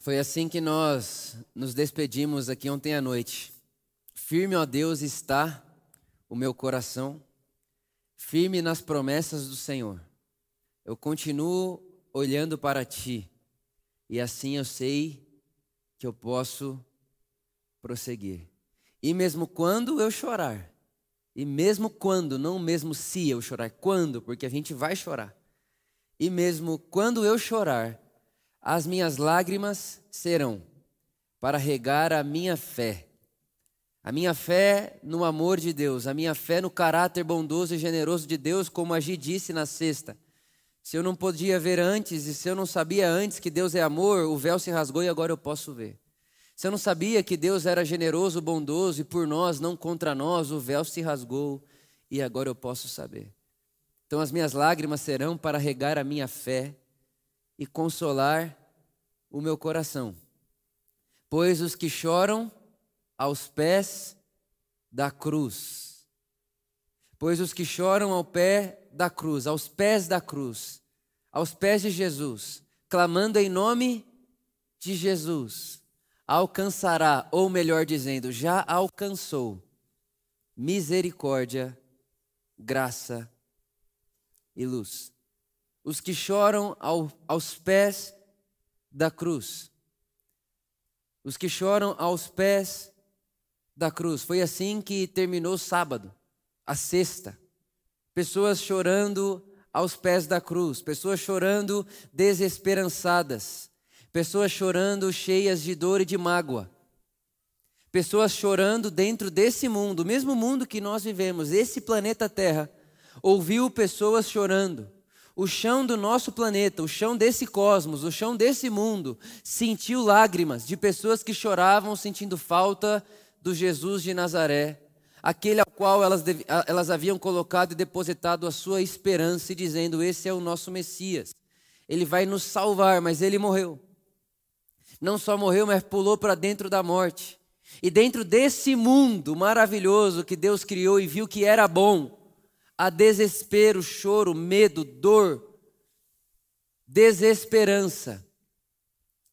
Foi assim que nós nos despedimos aqui ontem à noite. Firme, ó Deus, está o meu coração, firme nas promessas do Senhor. Eu continuo olhando para ti, e assim eu sei que eu posso prosseguir. E mesmo quando eu chorar, e mesmo quando, não mesmo se eu chorar, quando, porque a gente vai chorar. E mesmo quando eu chorar, as minhas lágrimas serão para regar a minha fé. A minha fé no amor de Deus, a minha fé no caráter bondoso e generoso de Deus, como a Gi disse na sexta. Se eu não podia ver antes e se eu não sabia antes que Deus é amor, o véu se rasgou e agora eu posso ver. Se eu não sabia que Deus era generoso, bondoso e por nós, não contra nós, o véu se rasgou e agora eu posso saber. Então as minhas lágrimas serão para regar a minha fé e consolar o meu coração. Pois os que choram aos pés da cruz, pois os que choram ao pé da cruz, aos pés da cruz, aos pés de Jesus, clamando em nome de Jesus, alcançará, ou melhor dizendo, já alcançou misericórdia, graça e luz os que choram ao, aos pés da cruz. Os que choram aos pés da cruz. Foi assim que terminou o sábado, a sexta. Pessoas chorando aos pés da cruz, pessoas chorando desesperançadas, pessoas chorando cheias de dor e de mágoa. Pessoas chorando dentro desse mundo, o mesmo mundo que nós vivemos, esse planeta Terra, ouviu pessoas chorando o chão do nosso planeta, o chão desse cosmos, o chão desse mundo, sentiu lágrimas de pessoas que choravam sentindo falta do Jesus de Nazaré, aquele ao qual elas, elas haviam colocado e depositado a sua esperança, e dizendo: Esse é o nosso Messias, ele vai nos salvar, mas ele morreu. Não só morreu, mas pulou para dentro da morte. E dentro desse mundo maravilhoso que Deus criou e viu que era bom, há desespero, choro, medo, dor, desesperança,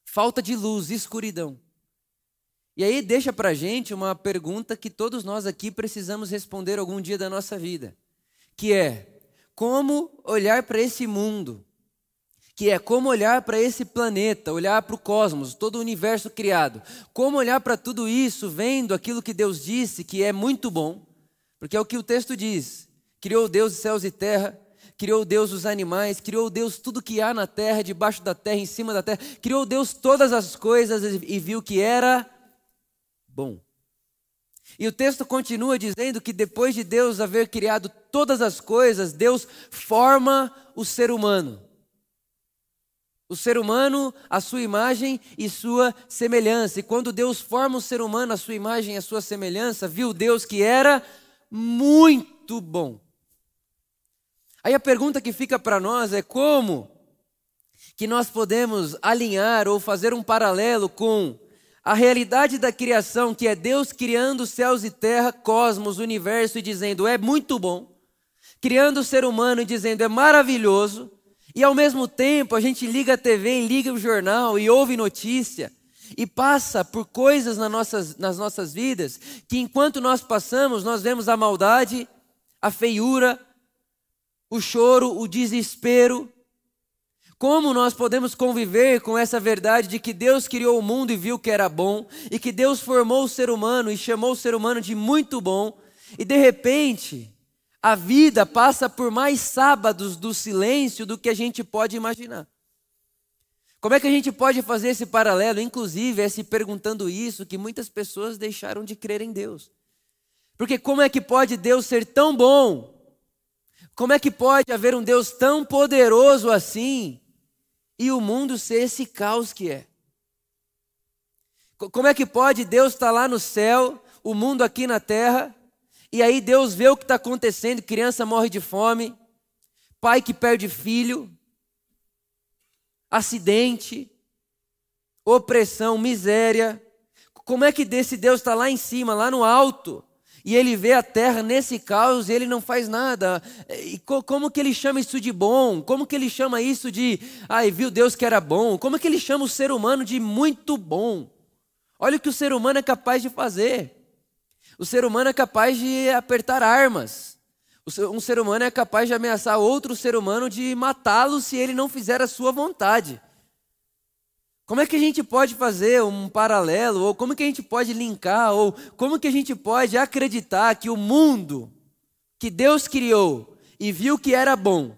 falta de luz, escuridão. E aí deixa para gente uma pergunta que todos nós aqui precisamos responder algum dia da nossa vida, que é como olhar para esse mundo, que é como olhar para esse planeta, olhar para o cosmos, todo o universo criado, como olhar para tudo isso, vendo aquilo que Deus disse que é muito bom, porque é o que o texto diz. Criou Deus os céus e terra, criou Deus os animais, criou Deus tudo que há na terra, debaixo da terra, em cima da terra, criou Deus todas as coisas e viu que era bom. E o texto continua dizendo que depois de Deus haver criado todas as coisas, Deus forma o ser humano. O ser humano, a sua imagem e sua semelhança. E quando Deus forma o ser humano, a sua imagem e a sua semelhança, viu Deus que era muito bom. Aí a pergunta que fica para nós é como que nós podemos alinhar ou fazer um paralelo com a realidade da criação, que é Deus criando céus e terra, cosmos, universo e dizendo é muito bom, criando o ser humano e dizendo é maravilhoso, e ao mesmo tempo a gente liga a TV liga o jornal e ouve notícia e passa por coisas nas nossas, nas nossas vidas que enquanto nós passamos, nós vemos a maldade, a feiura, o choro, o desespero. Como nós podemos conviver com essa verdade de que Deus criou o mundo e viu que era bom, e que Deus formou o ser humano e chamou o ser humano de muito bom, e de repente a vida passa por mais sábados do silêncio do que a gente pode imaginar. Como é que a gente pode fazer esse paralelo? Inclusive, é se perguntando isso que muitas pessoas deixaram de crer em Deus. Porque como é que pode Deus ser tão bom como é que pode haver um Deus tão poderoso assim e o mundo ser esse caos que é? Como é que pode Deus estar lá no céu, o mundo aqui na terra, e aí Deus vê o que está acontecendo: criança morre de fome, pai que perde filho, acidente, opressão, miséria. Como é que desse Deus está lá em cima, lá no alto, E ele vê a terra nesse caos e ele não faz nada. E como que ele chama isso de bom? Como que ele chama isso de, ai, viu Deus que era bom? Como que ele chama o ser humano de muito bom? Olha o que o ser humano é capaz de fazer. O ser humano é capaz de apertar armas. Um ser humano é capaz de ameaçar outro ser humano de matá-lo se ele não fizer a sua vontade. Como é que a gente pode fazer um paralelo, ou como que a gente pode linkar, ou como que a gente pode acreditar que o mundo que Deus criou e viu que era bom,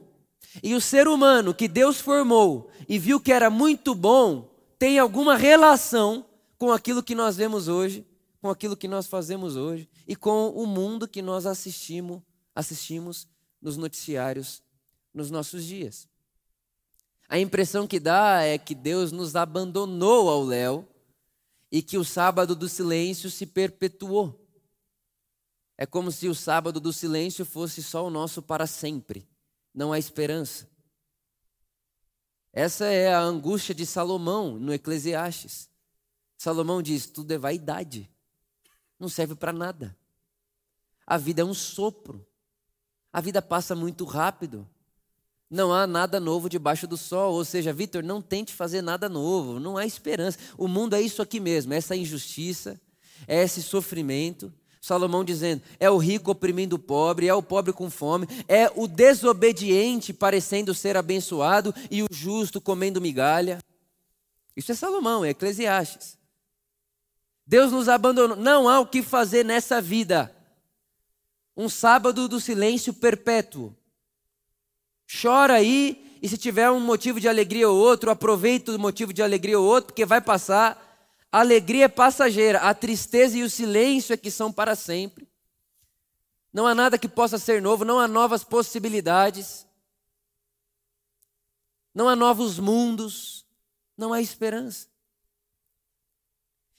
e o ser humano que Deus formou e viu que era muito bom, tem alguma relação com aquilo que nós vemos hoje, com aquilo que nós fazemos hoje e com o mundo que nós assistimos, assistimos nos noticiários nos nossos dias. A impressão que dá é que Deus nos abandonou ao léu e que o sábado do silêncio se perpetuou. É como se o sábado do silêncio fosse só o nosso para sempre. Não há esperança. Essa é a angústia de Salomão no Eclesiastes. Salomão diz: tudo é vaidade, não serve para nada. A vida é um sopro, a vida passa muito rápido. Não há nada novo debaixo do sol. Ou seja, Vitor, não tente fazer nada novo. Não há esperança. O mundo é isso aqui mesmo: essa injustiça, é esse sofrimento. Salomão dizendo: é o rico oprimindo o pobre, é o pobre com fome, é o desobediente parecendo ser abençoado e o justo comendo migalha. Isso é Salomão, é Eclesiastes. Deus nos abandonou. Não há o que fazer nessa vida. Um sábado do silêncio perpétuo. Chora aí, e se tiver um motivo de alegria ou outro, aproveita o motivo de alegria ou outro, porque vai passar. A alegria é passageira, a tristeza e o silêncio é que são para sempre. Não há nada que possa ser novo, não há novas possibilidades, não há novos mundos, não há esperança.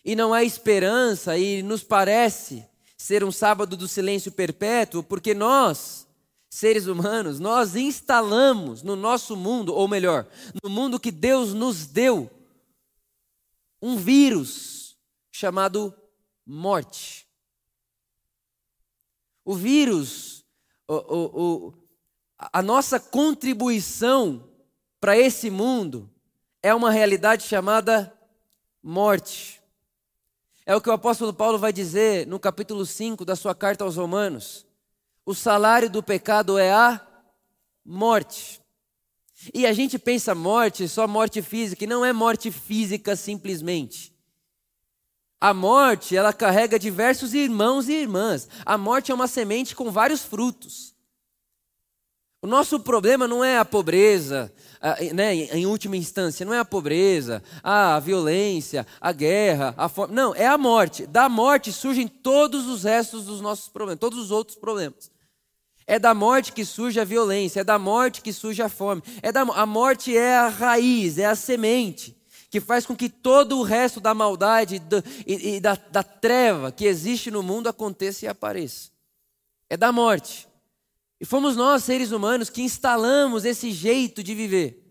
E não há esperança, e nos parece ser um sábado do silêncio perpétuo, porque nós seres humanos, nós instalamos no nosso mundo, ou melhor, no mundo que Deus nos deu, um vírus chamado morte. O vírus, o, o, o, a nossa contribuição para esse mundo é uma realidade chamada morte. É o que o apóstolo Paulo vai dizer no capítulo 5 da sua carta aos Romanos o salário do pecado é a morte. E a gente pensa morte, só morte física, e não é morte física simplesmente. A morte, ela carrega diversos irmãos e irmãs. A morte é uma semente com vários frutos. O nosso problema não é a pobreza, né, em última instância, não é a pobreza, a violência, a guerra, a fome. Não, é a morte. Da morte surgem todos os restos dos nossos problemas, todos os outros problemas. É da morte que surge a violência, é da morte que surge a fome. É da, a morte é a raiz, é a semente que faz com que todo o resto da maldade do, e, e da, da treva que existe no mundo aconteça e apareça. É da morte. E fomos nós, seres humanos, que instalamos esse jeito de viver.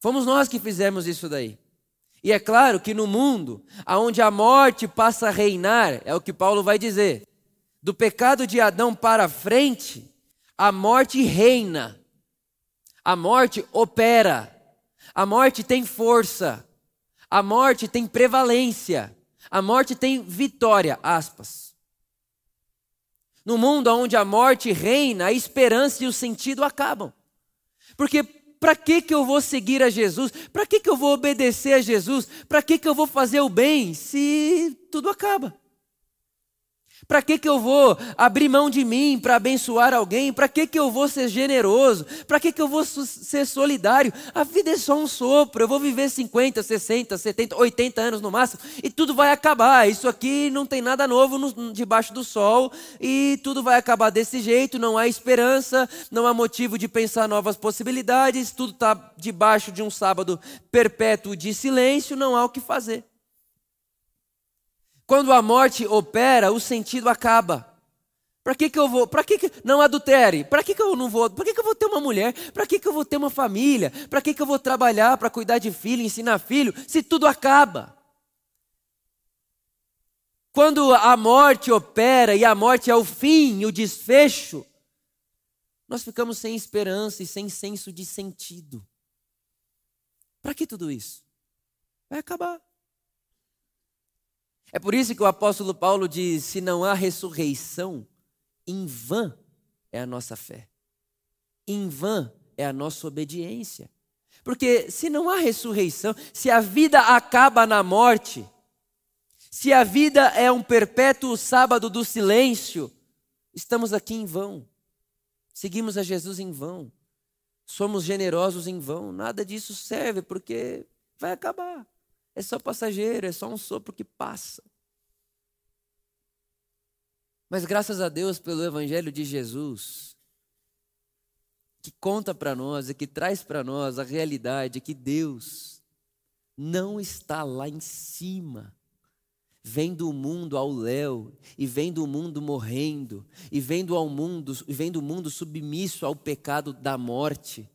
Fomos nós que fizemos isso daí. E é claro que no mundo, onde a morte passa a reinar, é o que Paulo vai dizer, do pecado de Adão para frente, a morte reina, a morte opera, a morte tem força, a morte tem prevalência, a morte tem vitória, aspas. No mundo onde a morte reina, a esperança e o sentido acabam. Porque para que, que eu vou seguir a Jesus? Para que, que eu vou obedecer a Jesus? Para que, que eu vou fazer o bem se tudo acaba? Para que, que eu vou abrir mão de mim para abençoar alguém? Para que, que eu vou ser generoso? Para que, que eu vou ser solidário? A vida é só um sopro. Eu vou viver 50, 60, 70, 80 anos no máximo e tudo vai acabar. Isso aqui não tem nada novo no, debaixo do sol e tudo vai acabar desse jeito. Não há esperança, não há motivo de pensar novas possibilidades. Tudo está debaixo de um sábado perpétuo de silêncio. Não há o que fazer. Quando a morte opera, o sentido acaba. Para que, que eu vou? Para que, que não adultere? Para que, que eu não vou? Para que, que eu vou ter uma mulher? Para que, que eu vou ter uma família? Para que, que eu vou trabalhar para cuidar de filho, ensinar filho, se tudo acaba? quando a morte opera e a morte é o fim, o desfecho, nós ficamos sem esperança e sem senso de sentido. Para que tudo isso? Vai acabar. É por isso que o apóstolo Paulo diz: se não há ressurreição, em vão é a nossa fé, em vão é a nossa obediência. Porque se não há ressurreição, se a vida acaba na morte, se a vida é um perpétuo sábado do silêncio, estamos aqui em vão. Seguimos a Jesus em vão. Somos generosos em vão. Nada disso serve porque vai acabar. É só passageiro, é só um sopro que passa. Mas graças a Deus pelo Evangelho de Jesus, que conta para nós e que traz para nós a realidade que Deus não está lá em cima, vendo o mundo ao léu, e vendo o mundo morrendo, e vendo ao mundo, vendo o mundo submisso ao pecado da morte,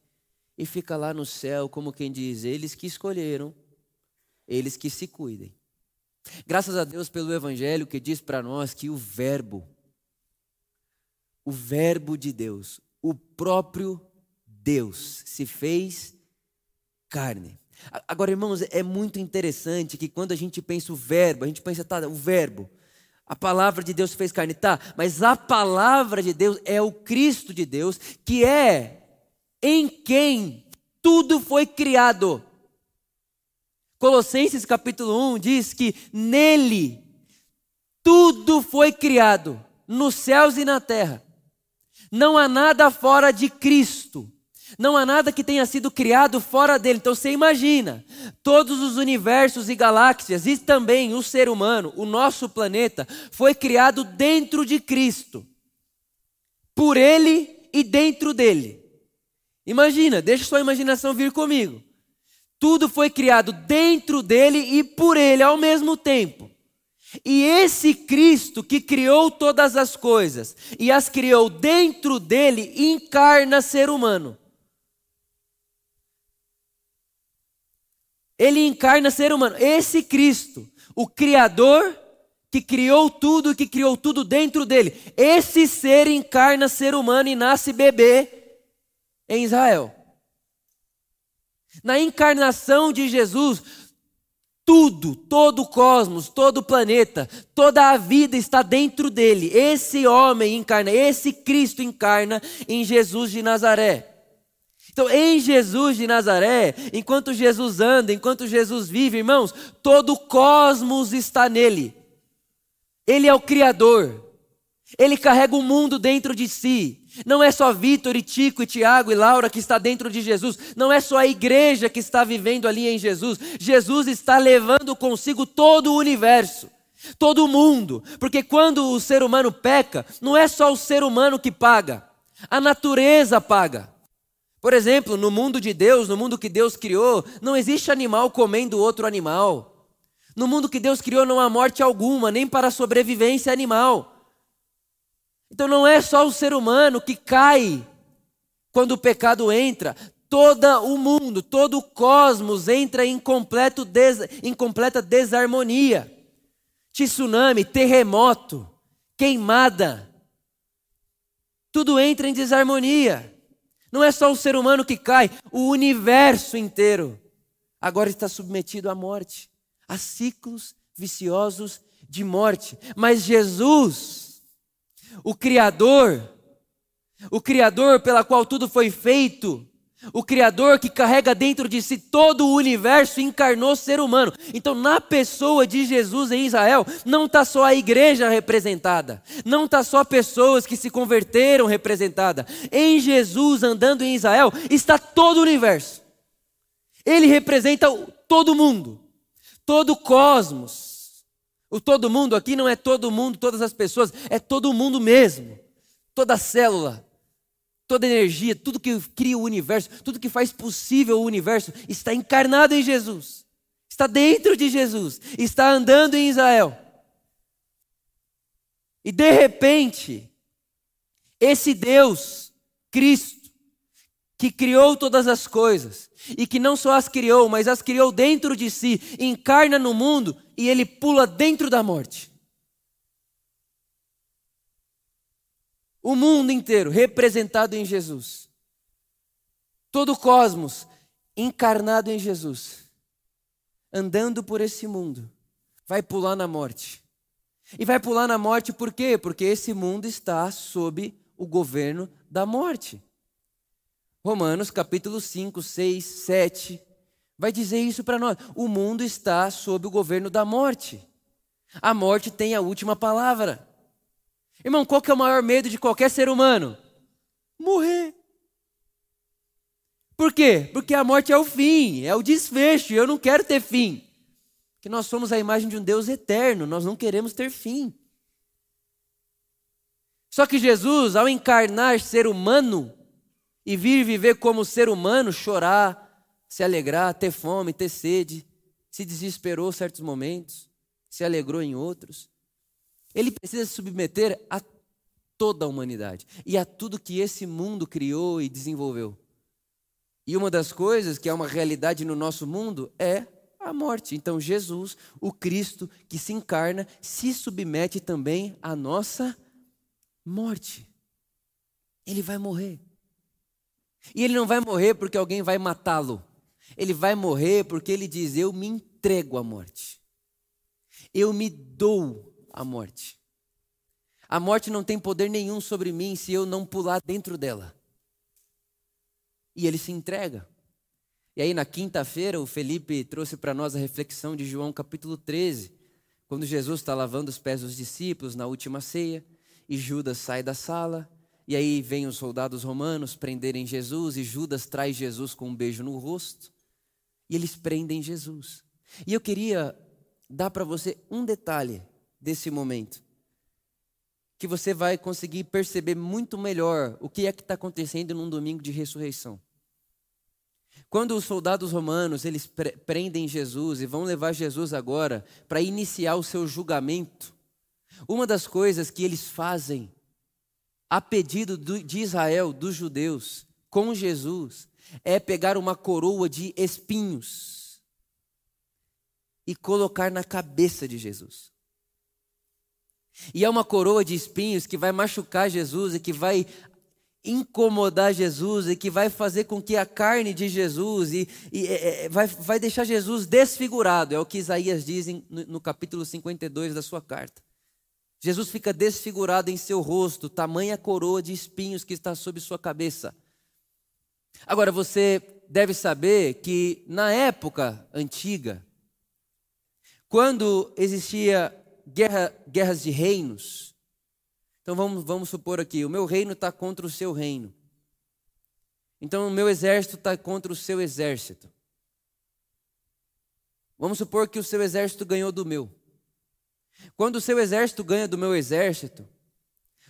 e fica lá no céu como quem diz: eles que escolheram, eles que se cuidem. Graças a Deus pelo Evangelho que diz para nós que o Verbo, o Verbo de Deus, o próprio Deus, se fez carne. Agora, irmãos, é muito interessante que quando a gente pensa o Verbo, a gente pensa, tá, o Verbo, a palavra de Deus fez carne, tá, mas a palavra de Deus é o Cristo de Deus, que é em quem tudo foi criado. Colossenses capítulo 1 diz que nele tudo foi criado, nos céus e na terra. Não há nada fora de Cristo. Não há nada que tenha sido criado fora dele. Então você imagina, todos os universos e galáxias, e também o ser humano, o nosso planeta, foi criado dentro de Cristo. Por ele e dentro dele. Imagina, deixa sua imaginação vir comigo. Tudo foi criado dentro dele e por ele ao mesmo tempo. E esse Cristo que criou todas as coisas e as criou dentro dele, encarna ser humano. Ele encarna ser humano. Esse Cristo, o Criador que criou tudo, que criou tudo dentro dele. Esse ser encarna ser humano e nasce bebê em Israel. Na encarnação de Jesus, tudo, todo o cosmos, todo o planeta, toda a vida está dentro dele. Esse homem encarna, esse Cristo encarna em Jesus de Nazaré. Então, em Jesus de Nazaré, enquanto Jesus anda, enquanto Jesus vive, irmãos, todo o cosmos está nele. Ele é o Criador. Ele carrega o mundo dentro de si. Não é só Vitor e Tico e Tiago e Laura que está dentro de Jesus. Não é só a igreja que está vivendo ali em Jesus. Jesus está levando consigo todo o universo, todo o mundo. Porque quando o ser humano peca, não é só o ser humano que paga, a natureza paga. Por exemplo, no mundo de Deus, no mundo que Deus criou, não existe animal comendo outro animal. No mundo que Deus criou não há morte alguma, nem para a sobrevivência animal. Então não é só o ser humano que cai quando o pecado entra, todo o mundo, todo o cosmos entra em, completo des, em completa desarmonia. Tsunami, terremoto, queimada, tudo entra em desarmonia. Não é só o ser humano que cai, o universo inteiro agora está submetido à morte, a ciclos viciosos de morte. Mas Jesus, o Criador, o Criador pela qual tudo foi feito, o Criador que carrega dentro de si todo o universo encarnou ser humano. Então, na pessoa de Jesus em Israel, não está só a igreja representada, não está só pessoas que se converteram representada. Em Jesus, andando em Israel, está todo o universo. Ele representa todo mundo, todo o cosmos. O todo mundo aqui não é todo mundo, todas as pessoas, é todo mundo mesmo. Toda célula, toda energia, tudo que cria o universo, tudo que faz possível o universo está encarnado em Jesus. Está dentro de Jesus, está andando em Israel. E de repente, esse Deus, Cristo, que criou todas as coisas, e que não só as criou, mas as criou dentro de si, encarna no mundo e ele pula dentro da morte. O mundo inteiro representado em Jesus. Todo o cosmos encarnado em Jesus. Andando por esse mundo, vai pular na morte. E vai pular na morte por quê? Porque esse mundo está sob o governo da morte. Romanos capítulo 5, 6, 7, vai dizer isso para nós. O mundo está sob o governo da morte. A morte tem a última palavra. Irmão, qual que é o maior medo de qualquer ser humano? Morrer. Por quê? Porque a morte é o fim, é o desfecho, eu não quero ter fim. Que nós somos a imagem de um Deus eterno, nós não queremos ter fim. Só que Jesus, ao encarnar ser humano e vir viver como ser humano, chorar, se alegrar, ter fome, ter sede, se desesperou certos momentos, se alegrou em outros. Ele precisa se submeter a toda a humanidade e a tudo que esse mundo criou e desenvolveu. E uma das coisas que é uma realidade no nosso mundo é a morte. Então, Jesus, o Cristo que se encarna, se submete também à nossa morte. Ele vai morrer. E ele não vai morrer porque alguém vai matá-lo. Ele vai morrer porque ele diz: Eu me entrego à morte. Eu me dou à morte. A morte não tem poder nenhum sobre mim se eu não pular dentro dela. E ele se entrega. E aí, na quinta-feira, o Felipe trouxe para nós a reflexão de João capítulo 13, quando Jesus está lavando os pés dos discípulos na última ceia e Judas sai da sala, e aí vem os soldados romanos prenderem Jesus, e Judas traz Jesus com um beijo no rosto, e eles prendem Jesus. E eu queria dar para você um detalhe desse momento, que você vai conseguir perceber muito melhor o que é que está acontecendo num domingo de ressurreição. Quando os soldados romanos eles prendem Jesus e vão levar Jesus agora para iniciar o seu julgamento, uma das coisas que eles fazem, a pedido de Israel, dos judeus, com Jesus, é pegar uma coroa de espinhos e colocar na cabeça de Jesus. E é uma coroa de espinhos que vai machucar Jesus e que vai incomodar Jesus e que vai fazer com que a carne de Jesus e, e é, é vai, vai deixar Jesus desfigurado, é o que Isaías diz no, no capítulo 52 da sua carta. Jesus fica desfigurado em seu rosto, tamanha coroa de espinhos que está sobre sua cabeça. Agora, você deve saber que na época antiga, quando existia guerra, guerras de reinos, então vamos, vamos supor aqui, o meu reino está contra o seu reino. Então o meu exército está contra o seu exército. Vamos supor que o seu exército ganhou do meu. Quando o seu exército ganha do meu exército,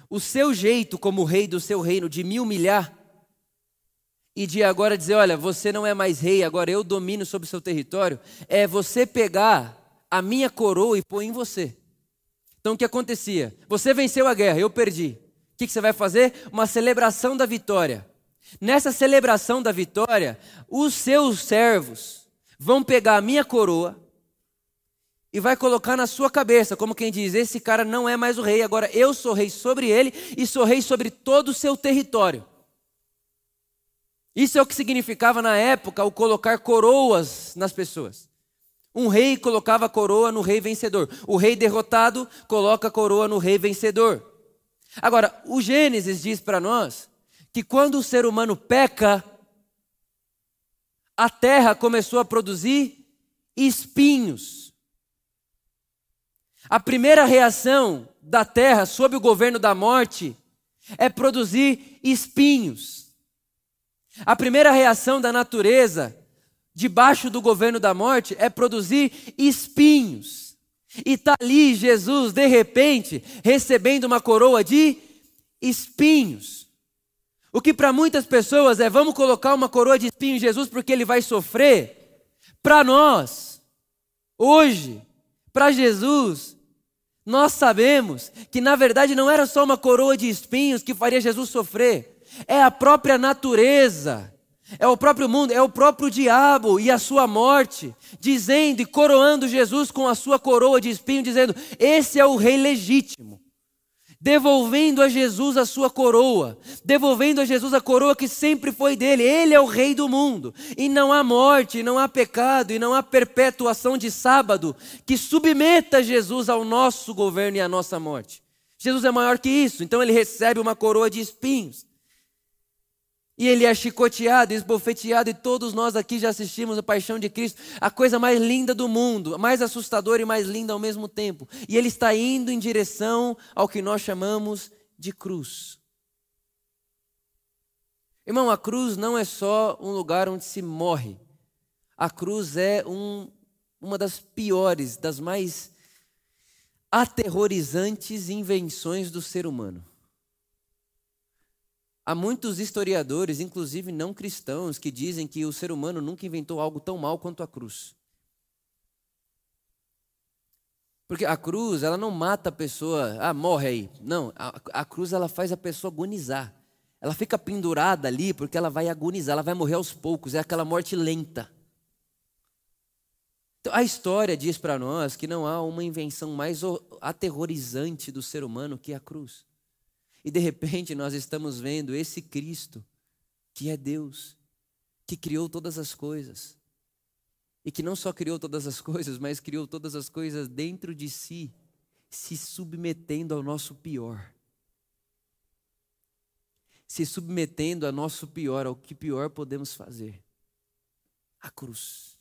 o seu jeito como rei do seu reino de me humilhar e de agora dizer, olha, você não é mais rei, agora eu domino sobre o seu território, é você pegar a minha coroa e pôr em você. Então o que acontecia? Você venceu a guerra, eu perdi. O que você vai fazer? Uma celebração da vitória. Nessa celebração da vitória, os seus servos vão pegar a minha coroa, e vai colocar na sua cabeça, como quem diz: esse cara não é mais o rei, agora eu sou rei sobre ele e sou rei sobre todo o seu território. Isso é o que significava na época o colocar coroas nas pessoas. Um rei colocava a coroa no rei vencedor. O rei derrotado coloca a coroa no rei vencedor. Agora, o Gênesis diz para nós que quando o ser humano peca, a terra começou a produzir espinhos. A primeira reação da terra sob o governo da morte é produzir espinhos. A primeira reação da natureza debaixo do governo da morte é produzir espinhos. E está ali Jesus, de repente, recebendo uma coroa de espinhos. O que para muitas pessoas é vamos colocar uma coroa de espinhos em Jesus porque ele vai sofrer. Para nós, hoje, para Jesus, nós sabemos que na verdade não era só uma coroa de espinhos que faria Jesus sofrer, é a própria natureza, é o próprio mundo, é o próprio diabo e a sua morte, dizendo e coroando Jesus com a sua coroa de espinho, dizendo: Esse é o rei legítimo. devolvendo a Jesus a sua coroa, devolvendo a Jesus a coroa que sempre foi dele. Ele é o rei do mundo. E não há morte, não há pecado e não há perpetuação de sábado que submeta Jesus ao nosso governo e à nossa morte. Jesus é maior que isso, então ele recebe uma coroa de espinhos. E ele é chicoteado, esbofeteado, e todos nós aqui já assistimos a Paixão de Cristo, a coisa mais linda do mundo, mais assustadora e mais linda ao mesmo tempo. E ele está indo em direção ao que nós chamamos de cruz. Irmão, a cruz não é só um lugar onde se morre. A cruz é um, uma das piores, das mais aterrorizantes invenções do ser humano. Há muitos historiadores, inclusive não cristãos, que dizem que o ser humano nunca inventou algo tão mal quanto a cruz. Porque a cruz, ela não mata a pessoa, ah, morre aí. Não, a, a cruz ela faz a pessoa agonizar. Ela fica pendurada ali porque ela vai agonizar, ela vai morrer aos poucos, é aquela morte lenta. Então, a história diz para nós que não há uma invenção mais aterrorizante do ser humano que a cruz. E de repente nós estamos vendo esse Cristo, que é Deus, que criou todas as coisas. E que não só criou todas as coisas, mas criou todas as coisas dentro de si, se submetendo ao nosso pior. Se submetendo ao nosso pior, ao que pior podemos fazer a cruz.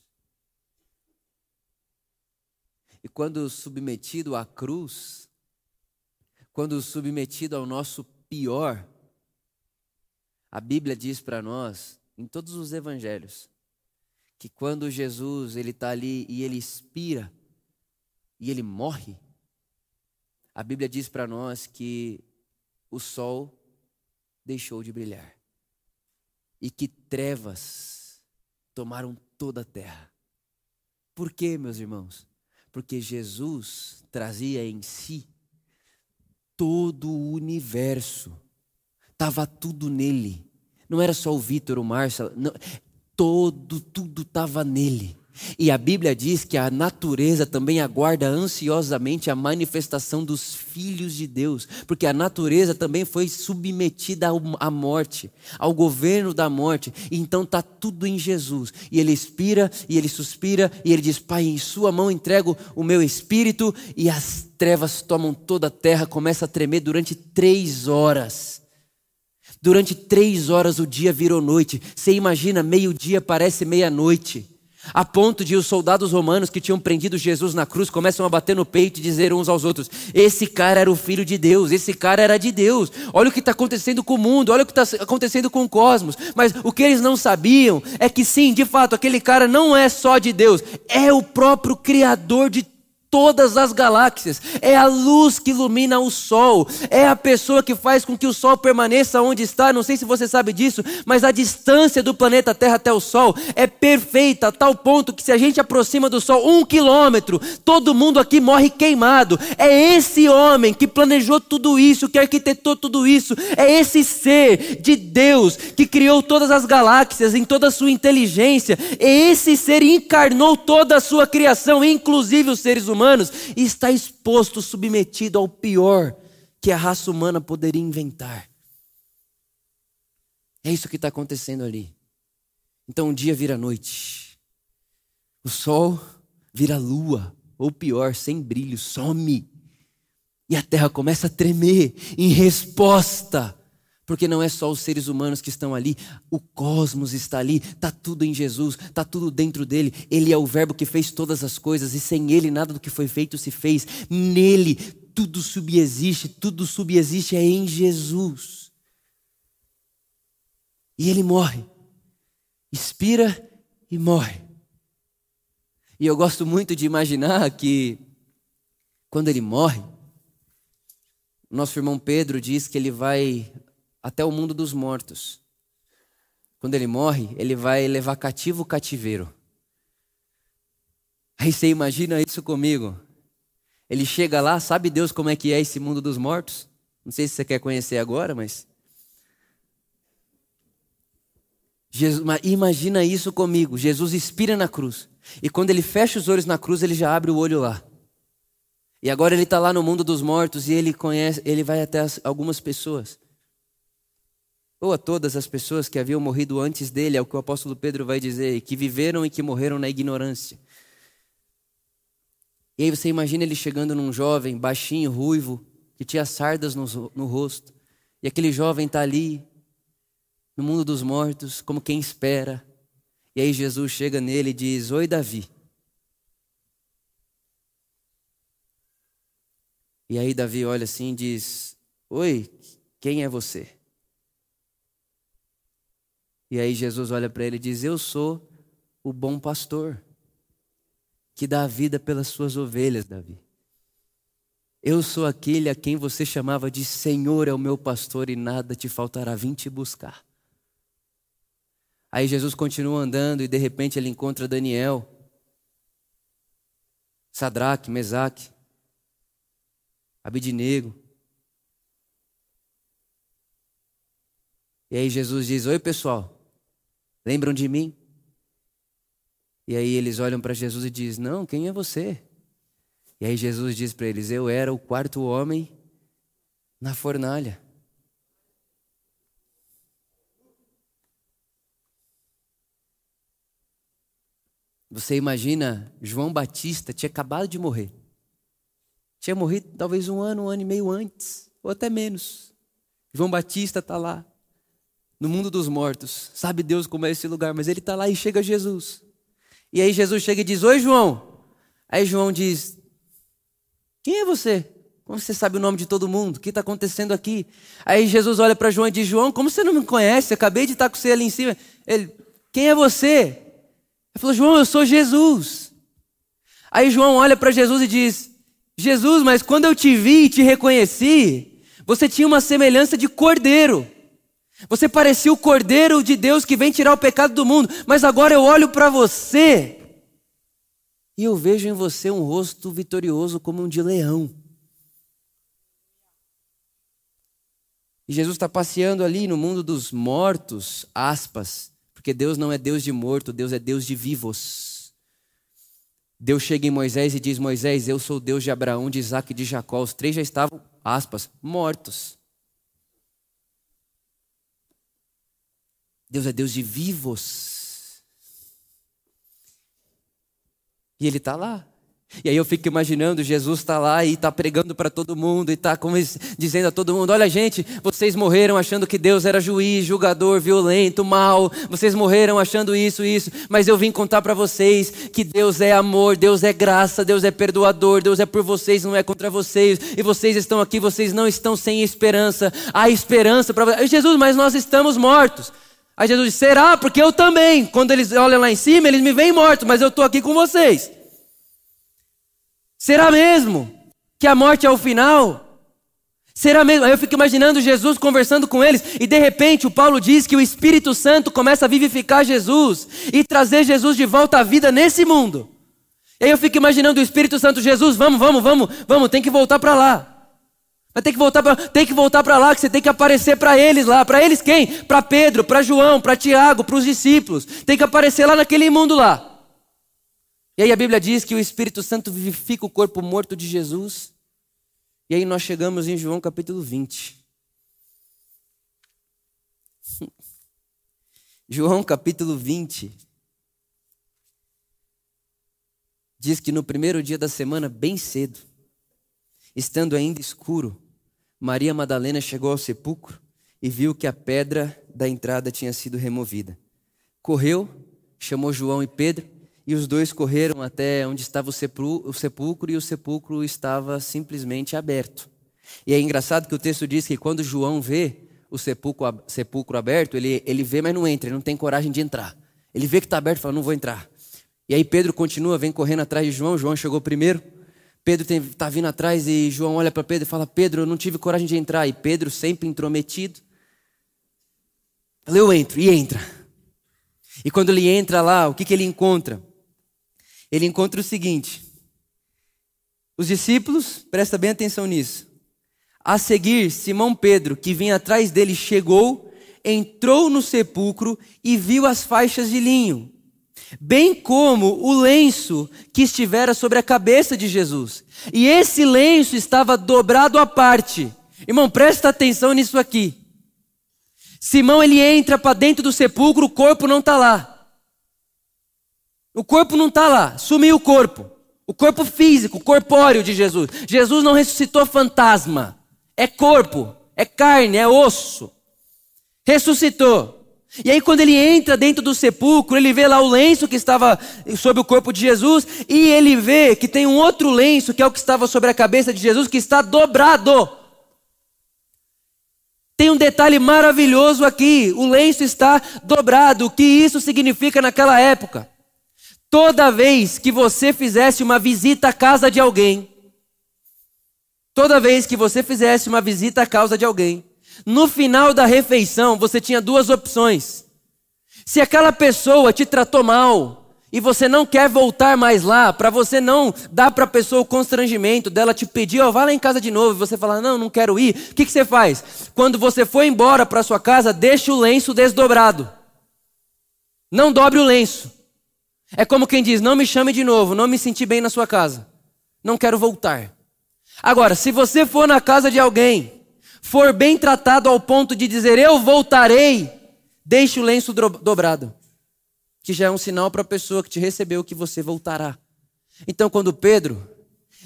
E quando submetido à cruz, quando submetido ao nosso pior, a Bíblia diz para nós, em todos os evangelhos, que quando Jesus ele está ali e ele expira e ele morre, a Bíblia diz para nós que o sol deixou de brilhar e que trevas tomaram toda a terra. Por quê, meus irmãos? Porque Jesus trazia em si todo o universo. Estava tudo nele. Não era só o Vitor, o Márcio, todo, tudo estava nele. E a Bíblia diz que a natureza também aguarda ansiosamente a manifestação dos filhos de Deus, porque a natureza também foi submetida à morte, ao governo da morte. Então está tudo em Jesus. E ele expira, e ele suspira, e ele diz: Pai, em Sua mão entrego o meu espírito, e as trevas tomam toda a terra, começa a tremer durante três horas. Durante três horas o dia virou noite. Você imagina, meio-dia parece meia-noite. A ponto de os soldados romanos que tinham prendido Jesus na cruz começam a bater no peito e dizer uns aos outros: Esse cara era o filho de Deus, esse cara era de Deus. Olha o que está acontecendo com o mundo, olha o que está acontecendo com o cosmos. Mas o que eles não sabiam é que sim, de fato, aquele cara não é só de Deus, é o próprio Criador de todas as galáxias, é a luz que ilumina o Sol, é a pessoa que faz com que o Sol permaneça onde está. Não sei se você sabe disso, mas a distância do planeta Terra até o Sol é perfeita, a tal ponto que se a gente aproxima do Sol um quilômetro, todo mundo aqui morre queimado. É esse homem que planejou tudo isso, que arquitetou tudo isso, é esse ser de Deus que criou todas as galáxias em toda a sua inteligência, é esse ser encarnou toda a sua criação, inclusive os seres humanos humanos e está exposto, submetido ao pior que a raça humana poderia inventar. É isso que está acontecendo ali. Então um dia vira noite, o sol vira lua, ou pior, sem brilho, some. E a terra começa a tremer em resposta porque não é só os seres humanos que estão ali, o cosmos está ali, está tudo em Jesus, está tudo dentro dele. Ele é o Verbo que fez todas as coisas, e sem ele nada do que foi feito se fez. Nele tudo subexiste, tudo subexiste é em Jesus. E ele morre, expira e morre. E eu gosto muito de imaginar que, quando ele morre, nosso irmão Pedro diz que ele vai até o mundo dos mortos. Quando ele morre, ele vai levar cativo o cativeiro. Aí você imagina isso comigo. Ele chega lá, sabe Deus como é que é esse mundo dos mortos? Não sei se você quer conhecer agora, mas. Jesus, imagina isso comigo. Jesus expira na cruz. E quando ele fecha os olhos na cruz, ele já abre o olho lá. E agora ele está lá no mundo dos mortos e ele conhece, ele vai até as, algumas pessoas. Ou a todas as pessoas que haviam morrido antes dele, é o que o apóstolo Pedro vai dizer, que viveram e que morreram na ignorância. E aí você imagina ele chegando num jovem, baixinho, ruivo, que tinha sardas no, no rosto. E aquele jovem está ali, no mundo dos mortos, como quem espera. E aí Jesus chega nele e diz: Oi, Davi. E aí Davi olha assim e diz: Oi, quem é você? E aí Jesus olha para ele e diz: Eu sou o bom pastor que dá a vida pelas suas ovelhas, Davi. Eu sou aquele a quem você chamava de Senhor é o meu pastor e nada te faltará. Vim te buscar. Aí Jesus continua andando e de repente ele encontra Daniel, Sadraque, Mesaque, Abidinego. E aí Jesus diz: Oi pessoal, lembram de mim? E aí eles olham para Jesus e dizem: Não, quem é você? E aí Jesus diz para eles: Eu era o quarto homem na fornalha. Você imagina, João Batista tinha acabado de morrer. Tinha morrido talvez um ano, um ano e meio antes, ou até menos. João Batista está lá, no mundo dos mortos. Sabe Deus como é esse lugar, mas ele está lá e chega Jesus. E aí Jesus chega e diz: Oi, João. Aí João diz: Quem é você? Como você sabe o nome de todo mundo? O que está acontecendo aqui? Aí Jesus olha para João e diz: João, como você não me conhece? Acabei de estar com você ali em cima. Ele: Quem é você? Ele falou: João, eu sou Jesus. Aí João olha para Jesus e diz: Jesus, mas quando eu te vi e te reconheci, você tinha uma semelhança de cordeiro. Você parecia o Cordeiro de Deus que vem tirar o pecado do mundo, mas agora eu olho para você e eu vejo em você um rosto vitorioso como um de leão. E Jesus está passeando ali no mundo dos mortos, aspas, porque Deus não é Deus de morto, Deus é Deus de vivos. Deus chega em Moisés e diz: Moisés, eu sou Deus de Abraão, de Isaac e de Jacó. Os três já estavam, aspas, mortos. Deus é Deus de vivos. E Ele está lá. E aí eu fico imaginando, Jesus está lá e está pregando para todo mundo e está dizendo a todo mundo: olha, gente, vocês morreram achando que Deus era juiz, julgador, violento, mal, vocês morreram achando isso, isso, mas eu vim contar para vocês que Deus é amor, Deus é graça, Deus é perdoador, Deus é por vocês, não é contra vocês, e vocês estão aqui, vocês não estão sem esperança, há esperança para vocês. Jesus, mas nós estamos mortos. Aí Jesus diz: será? Porque eu também. Quando eles olham lá em cima, eles me veem morto, mas eu estou aqui com vocês. Será mesmo que a morte é o final? Será mesmo? Aí eu fico imaginando Jesus conversando com eles, e de repente o Paulo diz que o Espírito Santo começa a vivificar Jesus e trazer Jesus de volta à vida nesse mundo. E aí eu fico imaginando o Espírito Santo, Jesus, vamos, vamos, vamos, vamos, tem que voltar para lá. Vai ter que voltar para, tem que voltar para lá, que você tem que aparecer para eles lá. Para eles quem? Para Pedro, para João, para Tiago, para os discípulos. Tem que aparecer lá naquele mundo lá. E aí a Bíblia diz que o Espírito Santo vivifica o corpo morto de Jesus. E aí nós chegamos em João capítulo 20. João capítulo 20. Diz que no primeiro dia da semana, bem cedo, Estando ainda escuro, Maria Madalena chegou ao sepulcro e viu que a pedra da entrada tinha sido removida. Correu, chamou João e Pedro, e os dois correram até onde estava o sepulcro, e o sepulcro estava simplesmente aberto. E é engraçado que o texto diz que quando João vê o sepulcro, sepulcro aberto, ele, ele vê, mas não entra, ele não tem coragem de entrar. Ele vê que está aberto e fala: Não vou entrar. E aí Pedro continua, vem correndo atrás de João. João chegou primeiro. Pedro está vindo atrás e João olha para Pedro e fala: Pedro, eu não tive coragem de entrar. E Pedro, sempre intrometido, fala: Eu entro, e entra. E quando ele entra lá, o que, que ele encontra? Ele encontra o seguinte: os discípulos, presta bem atenção nisso. A seguir, Simão Pedro, que vinha atrás dele, chegou, entrou no sepulcro e viu as faixas de linho bem como o lenço que estivera sobre a cabeça de Jesus. E esse lenço estava dobrado à parte. Irmão, presta atenção nisso aqui. Simão ele entra para dentro do sepulcro, o corpo não está lá. O corpo não está lá, sumiu o corpo. O corpo físico, corpóreo de Jesus. Jesus não ressuscitou fantasma. É corpo, é carne, é osso. Ressuscitou. E aí, quando ele entra dentro do sepulcro, ele vê lá o lenço que estava sobre o corpo de Jesus, e ele vê que tem um outro lenço, que é o que estava sobre a cabeça de Jesus, que está dobrado. Tem um detalhe maravilhoso aqui: o lenço está dobrado. O que isso significa naquela época? Toda vez que você fizesse uma visita à casa de alguém, toda vez que você fizesse uma visita à casa de alguém, no final da refeição, você tinha duas opções. Se aquela pessoa te tratou mal e você não quer voltar mais lá, para você não dar para a pessoa o constrangimento dela te pedir, ó, oh, vá lá em casa de novo, e você falar, não, não quero ir, o que, que você faz? Quando você for embora para sua casa, deixe o lenço desdobrado. Não dobre o lenço. É como quem diz, não me chame de novo, não me senti bem na sua casa. Não quero voltar. Agora, se você for na casa de alguém for bem tratado ao ponto de dizer eu voltarei, deixe o lenço dobrado, que já é um sinal para a pessoa que te recebeu que você voltará. Então, quando Pedro